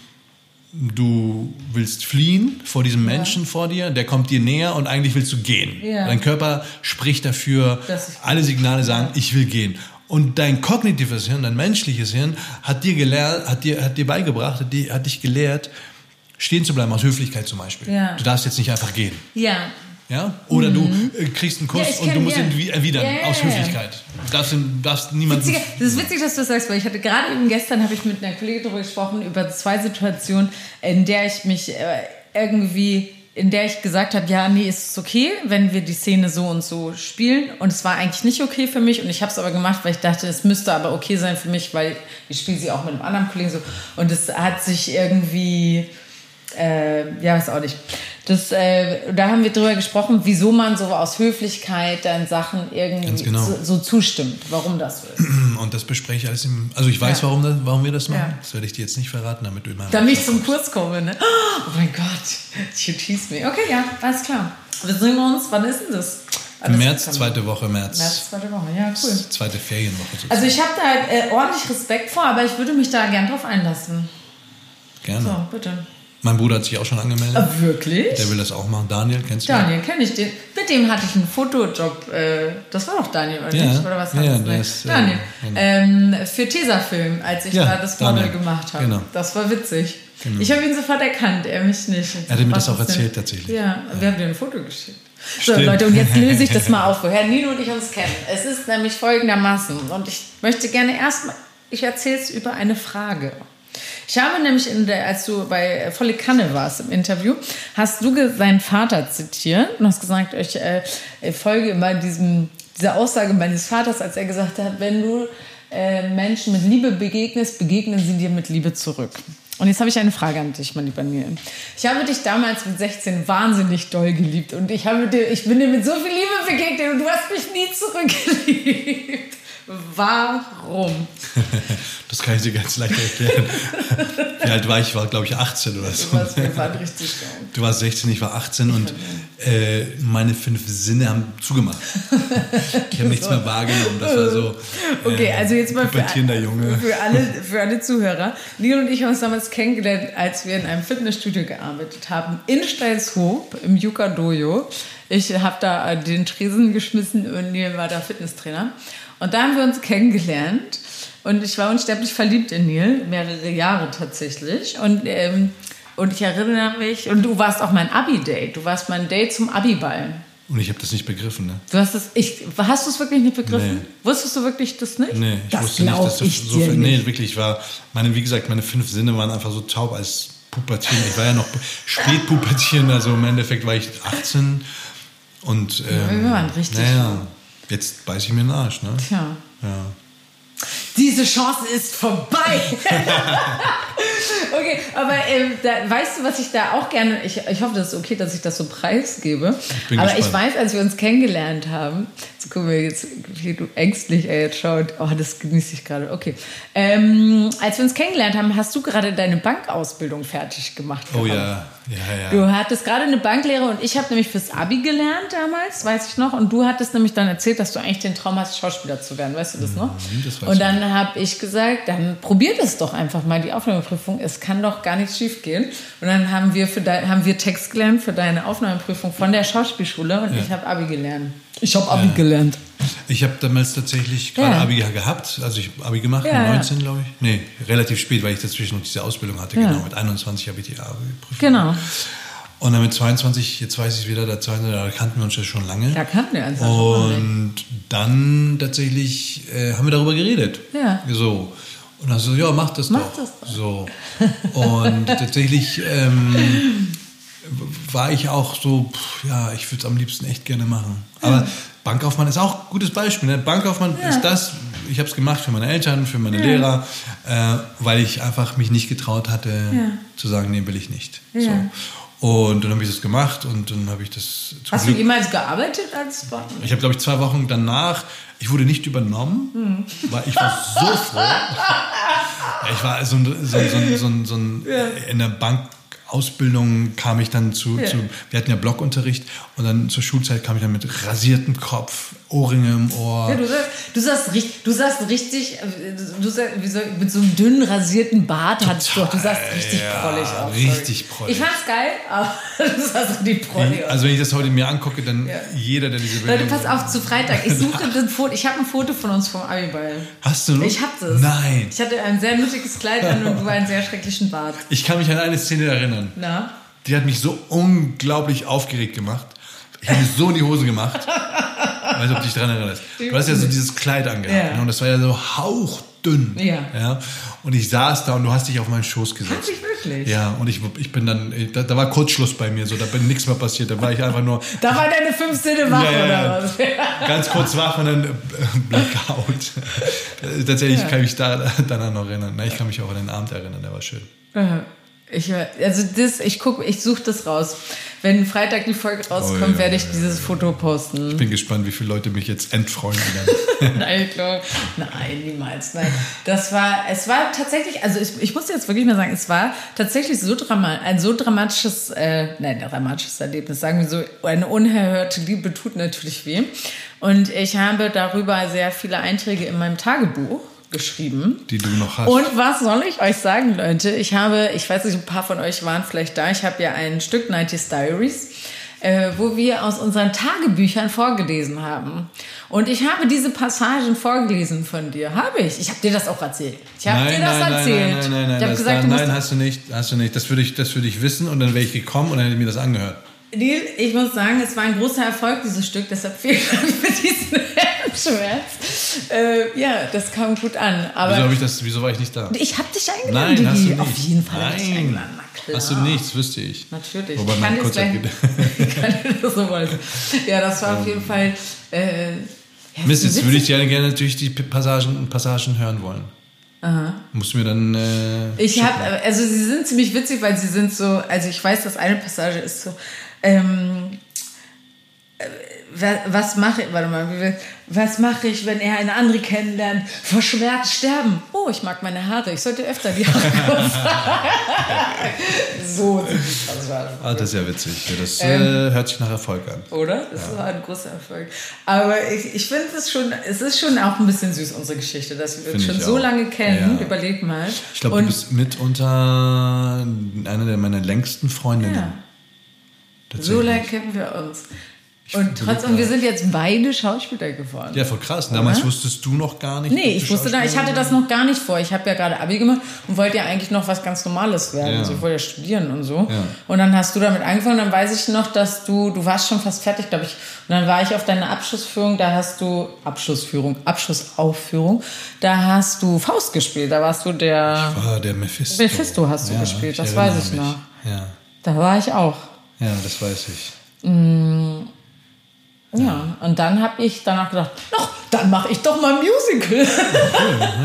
du willst fliehen vor diesem Menschen vor dir, der kommt dir näher und eigentlich willst du gehen.
Ja.
Dein Körper spricht dafür, alle Signale sagen, ich will gehen. Und dein kognitives Hirn, dein menschliches Hirn hat dir gelernt, hat dir, hat dir beigebracht, hat, dir, hat dich gelehrt, stehen zu bleiben, aus Höflichkeit zum Beispiel.
Ja.
Du darfst jetzt nicht einfach gehen.
Ja.
Ja? Oder du äh, kriegst einen Kuss
Mhm. Ja,
und du musst
ja.
ihn wie- erwidern,
Ja, ja,
aus
ja, ja.
Höflichkeit. Darfst, darfst niemanden...
Witziger, das ist witzig, dass du das sagst, weil ich hatte gerade eben gestern habe ich mit einer Kollegin darüber gesprochen, über zwei Situationen, in der ich mich äh, irgendwie, in der ich gesagt habe, ja, nee, ist es okay, wenn wir die Szene so und so spielen. Und es war eigentlich nicht okay für mich und ich habe es aber gemacht, weil ich dachte, es müsste aber okay sein für mich, weil ich spiele sie auch mit einem anderen Kollegen so. Und es hat sich irgendwie äh, ja, weiß auch nicht. Das, äh, da haben wir drüber gesprochen, wieso man so aus Höflichkeit dann Sachen irgendwie
genau.
so, so zustimmt, warum das so ist.
Und das bespreche ich alles im... Also ich weiß,
Ja.
warum, das, warum wir das machen.
Ja.
Das werde ich dir jetzt nicht verraten, damit du immer...
Damit ich zum Kurs komme, ne? Oh mein Gott, you tease me. Okay, ja, alles klar. Wir sehen uns, wann ist denn das?
Im
das
März, zweite Woche März.
März, zweite Woche, ja, cool.
Zweite Ferienwoche sozusagen.
Also ich habe da äh, ordentlich Respekt vor, aber ich würde mich da gern drauf einlassen.
Gerne.
So, bitte.
Mein Bruder hat sich auch schon angemeldet.
Ah, wirklich?
Der will das auch machen. Daniel, kennst du
Daniel, kenne ich den. Mit dem hatte ich einen Fotojob. Äh, das war doch Daniel, oder
Ja,
nicht? Oder was
ja,
das?
ist, äh,
Daniel.
genau.
Ähm, für Tesafilm, als ich
Ja,
da das Model gemacht habe.
Genau.
Das war witzig. Ich habe ihn sofort erkannt, er mich nicht.
Er hatte mir das auch erzählt, tatsächlich.
Ja, wir haben dir ein Foto geschickt. So,
Stimmt.
Leute, und jetzt löse ich das mal auf, woher Nino und ich uns kennen. Es ist nämlich folgendermaßen, und ich möchte gerne erstmal, ich erzähle es über eine Frage. Ich habe nämlich, der, als du bei Volle Kanne warst im Interview, hast du seinen Vater zitiert und hast gesagt, ich äh, folge immer diesem, dieser Aussage meines Vaters, als er gesagt hat, wenn du äh, Menschen mit Liebe begegnest, begegnen sie dir mit Liebe zurück. Und jetzt habe ich eine Frage an dich, mein lieber Neil. Ich habe dich damals mit 16 wahnsinnig doll geliebt und ich, habe dir, ich bin dir mit so viel Liebe begegnet und du hast mich nie zurückgeliebt. Warum?
Das kann ich dir ganz leicht erklären. Wie alt war ich? Ich war, glaube ich, 18 oder so.
Du warst, wir waren richtig geil.
Du warst 16, ich war 18 und äh, meine fünf Sinne haben zugemacht. Ich habe nichts mehr wahrgenommen. Das war so.
Okay,
äh,
also jetzt mal für,
Junge.
für, alle, für alle Zuhörer. Neil und ich haben uns damals kennengelernt, als wir in einem Fitnessstudio gearbeitet haben, in Steilshoop im Yuka Dojo. Ich habe da äh, den Tresen geschmissen und Neil war da Fitnesstrainer. Und da haben wir uns kennengelernt. Und ich war unsterblich verliebt in Neil, mehrere Jahre tatsächlich. Und, ähm, und ich erinnere mich, und du warst auch mein Abi-Date. Du warst mein Date zum Abi-Ball.
Und ich habe das nicht begriffen. Ne?
Du hast es, ich, hast du es wirklich nicht begriffen?
Nee.
Wusstest du wirklich das nicht?
Nee, ich
das
wusste nicht, dass du
ich
so viel. Nee, wirklich, ich war. Meine, wie gesagt, meine fünf Sinne waren einfach so taub als Pubertieren. Ich war ja noch Spätpubertieren, also im Endeffekt war ich 18 und. Ähm,
wir waren richtig
Naja, jetzt beiß ich mir den Arsch, ne?
Tja.
Ja.
Diese Chance ist vorbei. okay, aber ähm, da, weißt du, was ich da auch gerne, ich, ich hoffe, das ist okay, dass ich das so preisgebe.
bin
aber ich
gespannt.
weiß, als wir uns kennengelernt haben, so gucken wir jetzt, wie du ängstlich er jetzt schaut, oh, das genieße ich gerade, okay. Ähm, als wir uns kennengelernt haben, hast du gerade deine Bankausbildung fertig gemacht.
Oh ja, ja, ja.
Du hattest gerade eine Banklehre und ich habe nämlich fürs Abi gelernt damals, weiß ich noch. Und du hattest nämlich dann erzählt, dass du eigentlich den Traum hast, Schauspieler zu werden. Weißt du das noch?
Mhm, das
und dann habe ich gesagt, dann probiert es doch einfach mal die Aufnahmeprüfung. Es kann doch gar nichts schief gehen. Und dann haben wir, für dein, haben wir Text gelernt für deine Aufnahmeprüfung von der Schauspielschule und
Ja.
ich habe Abi gelernt. Ich habe Abi gelernt.
Ich habe damals tatsächlich gerade
Ja.
Abi gehabt, also ich habe Abi gemacht,
Ja,
mit
ja.
19 glaube ich. Nee, relativ spät, weil ich dazwischen noch diese Ausbildung hatte.
Ja.
Genau, mit 21 habe ich die Abi-Prüfung.
Genau.
Und dann mit 22, jetzt weiß ich wieder, da 22, da kannten wir uns ja schon lange.
Da kannten wir uns ja schon mal.
Und dann tatsächlich äh, haben wir darüber geredet.
Ja.
So. Und dann so, ja, mach das
Mach
doch.
das doch.
So. Und tatsächlich ähm, war ich auch so, pff, ja, ich würde es am liebsten echt gerne machen. Aber Bankkaufmann ist auch ein gutes Beispiel. Ne? Bankkaufmann
Ja.
ist das, ich habe es gemacht für meine Eltern, für meine Lehrer, äh, weil ich einfach mich nicht getraut hatte
Ja.
zu sagen, nee, will ich nicht.
Ja.
So. Und dann habe ich das gemacht und dann habe ich das
Hast
Glück
du jemals gearbeitet als Bond?
ich habe, glaube ich, zwei Wochen danach, ich wurde nicht übernommen, weil ich war so froh. Ja, ich war so, ein- so, ein- so, ein- so, so ein, in der Bankausbildung kam ich dann zu,
Ja.
zu, wir hatten ja Blockunterricht und dann zur Schulzeit kam ich dann mit rasiertem Kopf, Ohrringe im Ohr.
Ja, du sahst, du richtig, du sahst richtig, äh, du sahst, wie so, mit so einem dünnen rasierten Bart hattest du, auch- du sahst richtig
ja,
prollig aus.
richtig prollig.
Ich fand's geil, aber du sahst richtig prollig aus.
Also wenn ich das heute mir angucke, dann
Ja.
jeder, der diese
Leute,
Bildung...
pass auf, zu Freitag. Ich suche ein Foto, ich habe ein Foto von uns vom Abiball.
Hast du noch?
Ich hab das.
Nein.
Ich hatte ein sehr nuttiges Kleid an und du einen sehr schrecklichen Bart.
Ich kann mich an eine Szene erinnern.
Na?
Die hat mich so unglaublich aufgeregt gemacht. Ich habe mir so in die Hose gemacht. Weiß nicht, ob du dich daran erinnerst. Du hast ja so dieses Kleid angehabt.
Ja.
Ne? Und das war ja so hauchdünn.
Ja.
ja. Und ich saß da und du hast dich auf meinen Schoß
Hat
gesetzt.
sich wirklich.
Ja, und ich, ich bin dann, da, da war Kurzschluss bei mir, so, da bin nichts mehr passiert. Da war ich einfach nur
Da war deine fünf Sinne wach,
Ja,
oder was?
ganz kurz wach und dann äh, Blackout. Tatsächlich kann ich mich da, daran noch erinnern. Na, ich kann mich auch an den Abend erinnern, der war schön.
Äh, Ich, also das, ich guck, ich suche das raus. Wenn Freitag die Folge rauskommt,
Oh ja,
werde ich
ja,
dieses Foto posten.
Ich bin gespannt, wie viele Leute mich jetzt entfreuen werden.
Nein, ich glaube, nein, niemals. Nein. Das war, es war tatsächlich, also ich, ich muss jetzt wirklich mal sagen, es war tatsächlich so drama ein so dramatisches, äh, nein, ein dramatisches Erlebnis, sagen wir so, eine unerhörte Liebe tut natürlich weh. Und ich habe darüber sehr viele Einträge in meinem Tagebuch geschrieben.
die du noch hast.
Und was soll ich euch sagen, Leute? Ich habe, ich weiß nicht, ein paar von euch waren vielleicht da. Ich habe ja ein Stück 90s Diaries, äh, wo wir aus unseren Tagebüchern vorgelesen haben. Und ich habe diese Passagen vorgelesen von dir. Habe ich. Ich habe dir das auch erzählt. Ich habe dir das erzählt.
Nein, nein, nein, nein,
ich habe
das
gesagt, musst
nein, hast du nicht, hast du nicht. Das würde ich, das würde ich wissen und dann wäre ich gekommen und dann hätte ich mir das angehört.
Neil, ich muss sagen, es war ein großer Erfolg, dieses Stück. Deshalb vielen Dank für diesen Herzschmerz. Äh, ja, das kam gut an. Aber
Wieso, ich das, wieso war ich nicht da?
ich habe dich eingeladen,
Nein, hast du nicht.
Auf jeden Fall habe ich
Nein.
eingeladen. Na klar.
Hast du nichts, wüsste ich.
Natürlich.
Wobei
ich kann
kurzer
jetzt gleich, ich kann das so wollte. Ja, das war auf jeden Fall. Äh, ja,
Mist, jetzt würde ich gerne, gerne natürlich die Passagen, Passagen hören wollen. Musst du mir dann. Äh,
Ich habe, also sie sind ziemlich witzig, weil sie sind so, also ich weiß, dass eine Passage ist so, ähm, äh, wa- was mache ich, warte mal, was mache ich, wenn er eine andere kennenlernt? Vor Schmerz sterben. Oh, ich mag meine Haare, ich sollte öfter die Haare kurz So die Passagen.
ah, das ist ja witzig. Ja, das
Ähm.
äh, hört sich nach Erfolg an.
Oder? Das war ein großer Erfolg. Aber ich, ich finde es schon, es ist schon auch ein bisschen süß, unsere Geschichte, dass wir uns schon so
auch.
lange kennen.
Ja.
Überleg mal.
Ich glaube, du bist mitunter einer der meiner längsten Freundinnen.
Ja. So lange kennen wir uns. Und
überleg
trotzdem, wir sind jetzt beide Schauspieler geworden.
Ja, voll krass. Damals
Oder?
wusstest du noch gar nicht.
Nee, ich wusste da, ich hatte das noch gar nicht vor. Ich habe ja gerade Abi gemacht und wollte ja eigentlich noch was ganz Normales werden.
Ja.
Also ich wollte ja studieren und so.
Ja.
Und dann hast du damit angefangen. Dann weiß ich noch, dass du, du warst schon fast fertig, glaube ich. Und dann war ich auf deiner Abschlussführung. Da hast du Abschlussführung, Abschlussaufführung. Da hast du Faust gespielt. Da warst du der.
Ah, der Mephisto.
Mephisto hast du gespielt, das weiß ich
mich.
noch.
Ja.
Da war ich auch.
Ja, das weiß ich.
Ja, und dann habe ich danach gedacht, ach, dann mache ich doch mal ein Musical.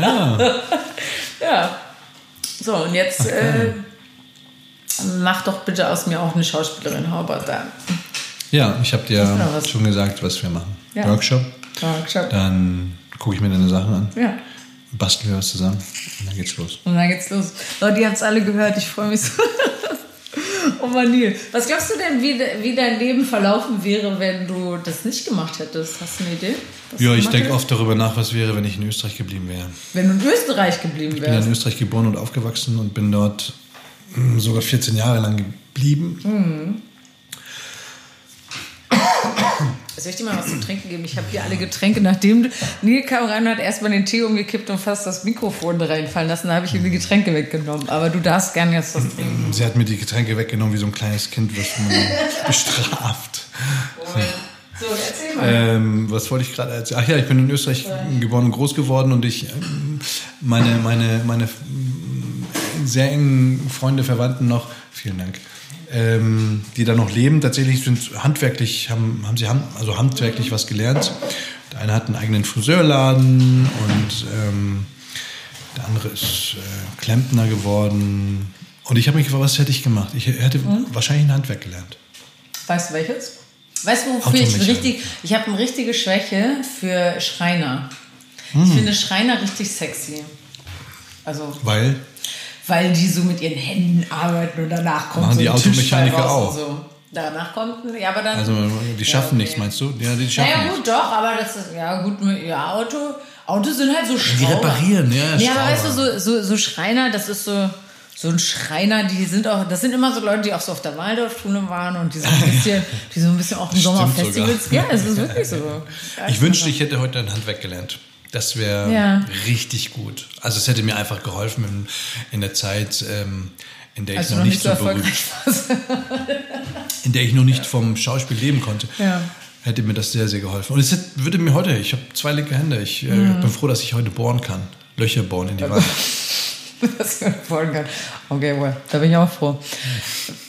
Ja.
ja. So, und jetzt äh, mach doch bitte aus mir auch eine Schauspielerin, Hobart dann.
ja, ich habe dir
noch
schon gesagt, was wir machen.
Ja.
Workshop.
Workshop.
Dann gucke ich mir deine Sachen an.
Ja.
Basteln wir was zusammen. Und dann geht's los.
Und dann geht's los. Leute, ihr habt es alle gehört, ich freue mich so. Oh Mann, Neil. Was glaubst du denn, wie, wie dein Leben verlaufen wäre, wenn du das nicht gemacht hättest? Hast du eine Idee?
Ja, ich denke oft darüber nach, was wäre, wenn ich in Österreich geblieben wäre.
Wenn du in Österreich geblieben wärst?
Ich bin in Österreich geboren und aufgewachsen und bin dort hm, sogar 14 Jahre lang geblieben. Mhm.
Soll ich dir mal was zu trinken geben? Ich habe hier alle Getränke. Nachdem Neil kam rein und hat erstmal den Tee umgekippt und fast das Mikrofon reinfallen lassen, da habe ich ihm die Getränke weggenommen. Aber du darfst gerne jetzt was trinken.
Sie hat mir die Getränke weggenommen wie so ein kleines Kind, was man bestraft. So, erzähl mal. Ähm, was wollte ich gerade erzählen? Ach ja, ich bin in Österreich geboren und groß geworden und ich, ähm, meine, meine, meine sehr engen Freunde, Verwandten noch, vielen Dank, ähm, die da noch leben, tatsächlich sind handwerklich, haben, haben sie hand, also handwerklich was gelernt. Der eine hat einen eigenen Friseurladen und ähm, der andere ist äh, Klempner geworden. Und ich habe mich gefragt, was hätte ich gemacht? Ich hätte mhm. wahrscheinlich ein Handwerk gelernt.
Weißt du welches? Weißt du, wofür ich richtig, ich habe eine richtige Schwäche für Schreiner. Mhm. Ich finde Schreiner richtig sexy. Also,
Weil?
Weil die so mit ihren Händen arbeiten und danach kommt
Machen
so
die Automechaniker auch.
So. Danach kommt, ja, aber dann.
Also die schaffen ja, okay. nichts, meinst du? Ja, die schaffen
naja,
gut,
nichts. doch, aber das ist, ja gut, ja, Auto, Autos sind halt so Schrauber.
Die reparieren, ja.
Ja, aber weißt du, so, so, so Schreiner, das ist so, so ein Schreiner, die sind auch, das sind immer so Leute, die auch so auf der Waldorfschule waren und die so ein bisschen, die so ein bisschen auch im Sommerfestivals. Ja, es ist wirklich so.
Ich wünschte, ich hätte heute ein Handwerk gelernt. Das wäre ja. richtig gut. Also es hätte mir einfach geholfen in, in der Zeit, ähm, in der ich also noch, noch, nicht so erfolgreich in der ich noch nicht vom Schauspiel leben konnte. Ja. Hätte mir das sehr, sehr geholfen. Und es würde mir heute, ich habe zwei linke Hände, ich äh, mhm. bin froh, dass ich heute bohren kann. Löcher bohren in die Wand.
was man folgen kann. Okay, well, da bin ich auch froh.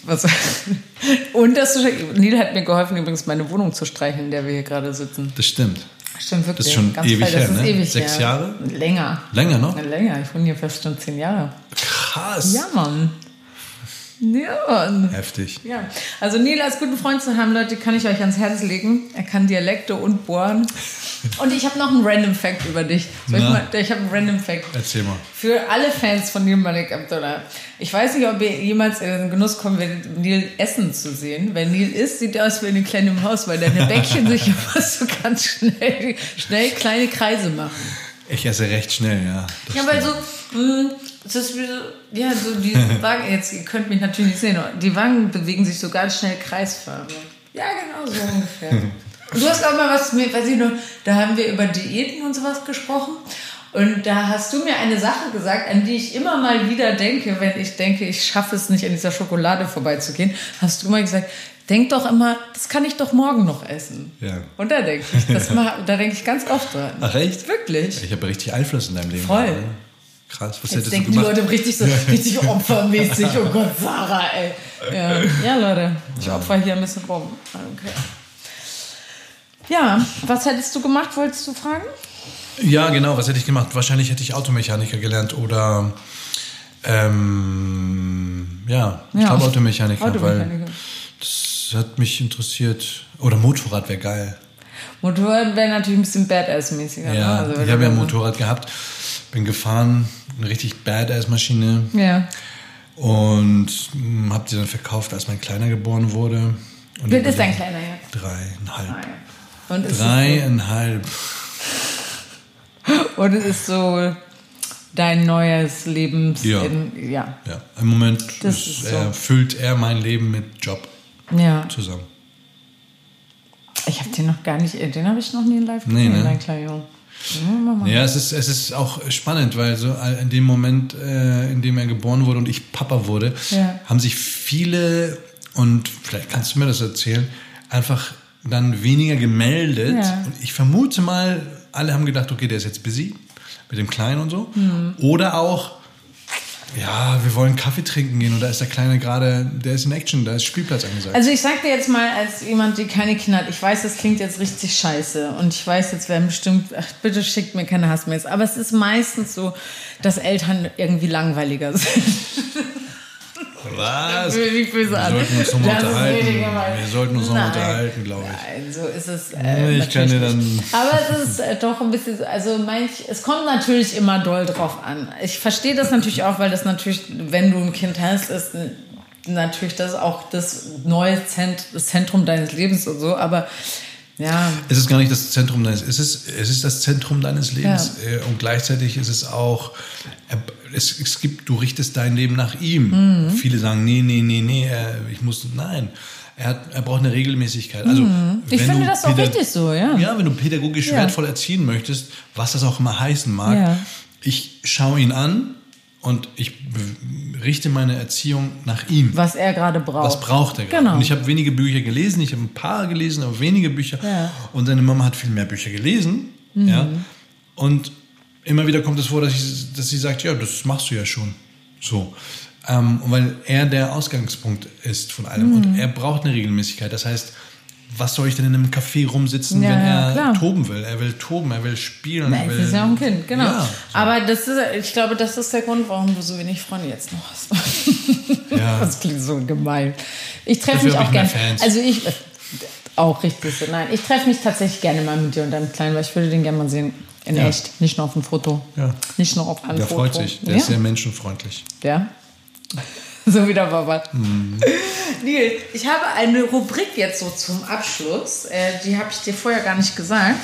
Was, und das, Neil hat mir geholfen, übrigens meine Wohnung zu streichen, in der wir hier gerade sitzen.
Das stimmt.
Stimmt wirklich.
Das ist schon
Ganz
ewig her, ne?
Ewig
Sechs
her.
Jahre?
Länger.
Länger noch?
länger. Ich wohne hier fast schon zehn Jahre.
Krass.
Ja, Mann. Ja.
Heftig.
Ja. Also Neil als guten Freund zu haben, Leute, kann ich euch ans Herz legen. Er kann Dialekte und bohren. Und ich habe noch einen Random Fact über dich. ich mal, ich habe einen Random Fact.
Erzähl mal.
Für alle Fans von Neil Malik Abdullah. Ich weiß nicht, ob ihr jemals in den Genuss kommen werdet, Neil essen zu sehen. Wenn Neil isst, sieht er aus wie ein kleines Haus, weil deine Bäckchen sich immer so ganz schnell, schnell kleine Kreise machen.
Ich esse recht schnell, ja.
ja, weil so, mh, das ist wie so, ja, so die Wangen, jetzt, ihr könnt mich natürlich nicht sehen, die Wangen bewegen sich so ganz schnell kreisförmig. Ja, genau so ungefähr. Du hast auch mal was, weiß ich noch, da haben wir über Diäten und sowas gesprochen. Und da hast du mir eine Sache gesagt, an die ich immer mal wieder denke, wenn ich denke, ich schaffe es nicht, an dieser Schokolade vorbeizugehen. Hast du mal gesagt, denk doch immer, das kann ich doch morgen noch essen.
Ja.
Und da denke ich, das mal, da denke ich ganz oft dran.
Ach echt?
Wirklich.
Ich habe richtig Einfluss in deinem Leben.
Voll. Gehabt,
Krass, was
Jetzt
hättest
denken
du gemacht?
die Leute richtig so, richtig opfermäßig. Oh Gott, Sarah, ey. Ja, ja Leute, ich opfer hier ein bisschen rum. Okay. Ja, was hättest du gemacht, wolltest du fragen?
Ja, genau, was hätte ich gemacht? Wahrscheinlich hätte ich Automechaniker gelernt oder ähm, ja, ich ja, glaube Automechaniker, Automechaniker, weil das hat mich interessiert. Oder Motorrad wäre geil.
Motorrad wäre natürlich ein bisschen Badass-mäßiger.
Ja, ne? also, ich habe ja ein Motorrad gehabt, bin gefahren, eine richtig Badass-Maschine.
Ja.
Und hm, habe die dann verkauft, als mein Kleiner geboren wurde.
Wie alt ist dein Kleiner jetzt?
Dreieinhalb.
Und ist
Dreieinhalb.
Und es ist so dein neues Lebens.
Ja.
In, ja.
ja. Im Moment ist, ist so. füllt er mein Leben mit Job
ja.
zusammen.
Ich habe den noch gar nicht, den habe ich noch nie in live gesehen, nee, ne? mein kleiner Junge.
Ja, es ist, es ist auch spannend, weil so in dem Moment, äh, in dem er geboren wurde und ich Papa wurde,
ja.
haben sich viele, und vielleicht kannst du mir das erzählen, einfach dann weniger gemeldet.
Ja.
Und ich vermute mal, alle haben gedacht, okay, der ist jetzt busy mit dem Kleinen und so.
Mhm.
Oder auch, ja, wir wollen Kaffee trinken gehen und da ist der Kleine gerade, der ist in Action, da ist Spielplatz angesagt.
Also ich sag dir jetzt mal, als jemand, die keine Kinder hat, ich weiß, das klingt jetzt richtig scheiße und ich weiß, jetzt werden bestimmt, ach, bitte schickt mir keine Hassmails, aber es ist meistens so, dass Eltern irgendwie langweiliger sind.
Was?
Wir
sollten uns nochmal unterhalten. Wir sollten uns nochmal unterhalten, glaube ich.
Nein, so ist es. Äh,
ich kann dir dann.
Aber es ist äh, doch ein bisschen, also manch, es kommt natürlich immer doll drauf an. Ich verstehe das natürlich auch, weil das natürlich, wenn du ein Kind hast, ist natürlich das auch das neue Zentrum deines Lebens und so, aber ja.
Es ist gar nicht das Zentrum deines, es ist, es ist das Zentrum deines Lebens. Ja. Äh, und gleichzeitig ist es auch, es, es gibt, du richtest dein Leben nach ihm. Mhm. Viele sagen, nee, nee, nee, nee, ich muss, nein. Er, hat, er braucht eine Regelmäßigkeit. Also,
mhm. Ich finde das auch richtig so, ja.
Ja, wenn du pädagogisch ja. wertvoll erziehen möchtest, was das auch immer heißen mag, ich schaue ihn an und ich richte meine Erziehung nach ihm.
Was er gerade braucht.
Was braucht er gerade? Genau. Und ich habe wenige Bücher gelesen, ich habe ein paar gelesen, aber wenige Bücher. Ja. Und seine Mama hat viel mehr Bücher gelesen. Mhm. Ja. Und immer wieder kommt es vor, dass, ich, dass sie sagt, ja, das machst du ja schon. So. Ähm, weil er der Ausgangspunkt ist von allem. Mhm. Und er braucht eine Regelmäßigkeit. Das heißt, was soll ich denn in einem Café rumsitzen, ja, wenn er ja, toben will? Er will toben, er will spielen.
Nein,
er
will, ist ja auch ein Kind, genau. Ja, so. Aber das ist, ich glaube, das ist der Grund, warum du so wenig Freunde jetzt noch hast. Ja. Das klingt so gemein. Ich treffe mich auch gerne. Also ich auch richtig so. Nein, ich treffe mich tatsächlich gerne mal mit dir und deinem Kleinen, weil ich würde den gerne mal sehen. In echt, nicht nur auf dem Foto. Ja. Nicht nur auf einem
der
Foto.
Der freut sich, der ist sehr menschenfreundlich.
Ja. so wie der Papa. Mhm. Nils, ich habe eine Rubrik jetzt so zum Abschluss. Äh, die habe ich dir vorher gar nicht gesagt.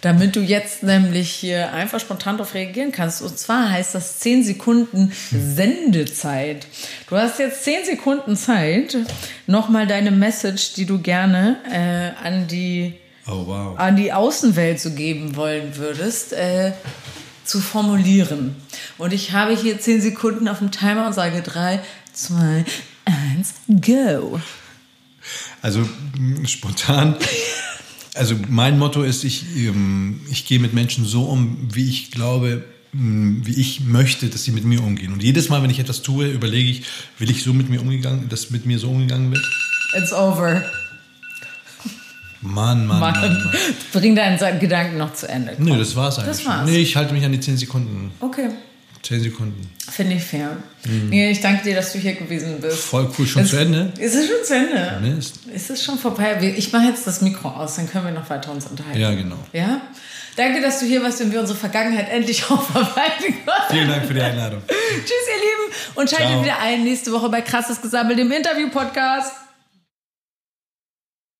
Damit du jetzt nämlich hier einfach spontan darauf reagieren kannst. Und zwar heißt das 10 Sekunden Sendezeit. Du hast jetzt 10 Sekunden Zeit, nochmal deine Message, die du gerne äh, an, die,
oh, wow.
an die Außenwelt so geben wollen würdest, äh, zu formulieren. Und ich habe hier 10 Sekunden auf dem Timer und sage 3, 2, 1, go.
Also spontan. Also mein Motto ist, ich, ähm, ich gehe mit Menschen so um, wie ich glaube, wie ich möchte, dass sie mit mir umgehen. Und jedes Mal, wenn ich etwas tue, überlege ich, will ich so mit mir umgegangen, dass mit mir so umgegangen wird?
It's over.
Mann, Mann, Mann. Mann, Mann.
Bring deinen Gedanken noch zu Ende.
Komm. Nee, das war's eigentlich. Das war's. Nee, ich halte mich an die 10 Sekunden.
Okay.
10 Sekunden.
Finde ich fair. Mhm. Nee, ich danke dir, dass du hier gewesen bist.
Voll cool. Schon
es,
zu Ende?
Ist es schon zu Ende? Mist. Ist es schon vorbei? Ich mache jetzt das Mikro aus, dann können wir noch weiter uns unterhalten.
Ja, genau.
Ja? Danke, dass du hier warst und wir unsere Vergangenheit endlich aufarbeiten
konnten. Vielen Dank für die Einladung.
Tschüss, ihr Lieben. Und schaltet Ciao. wieder ein nächste Woche bei Krasses Gesammelt, dem Interview-Podcast.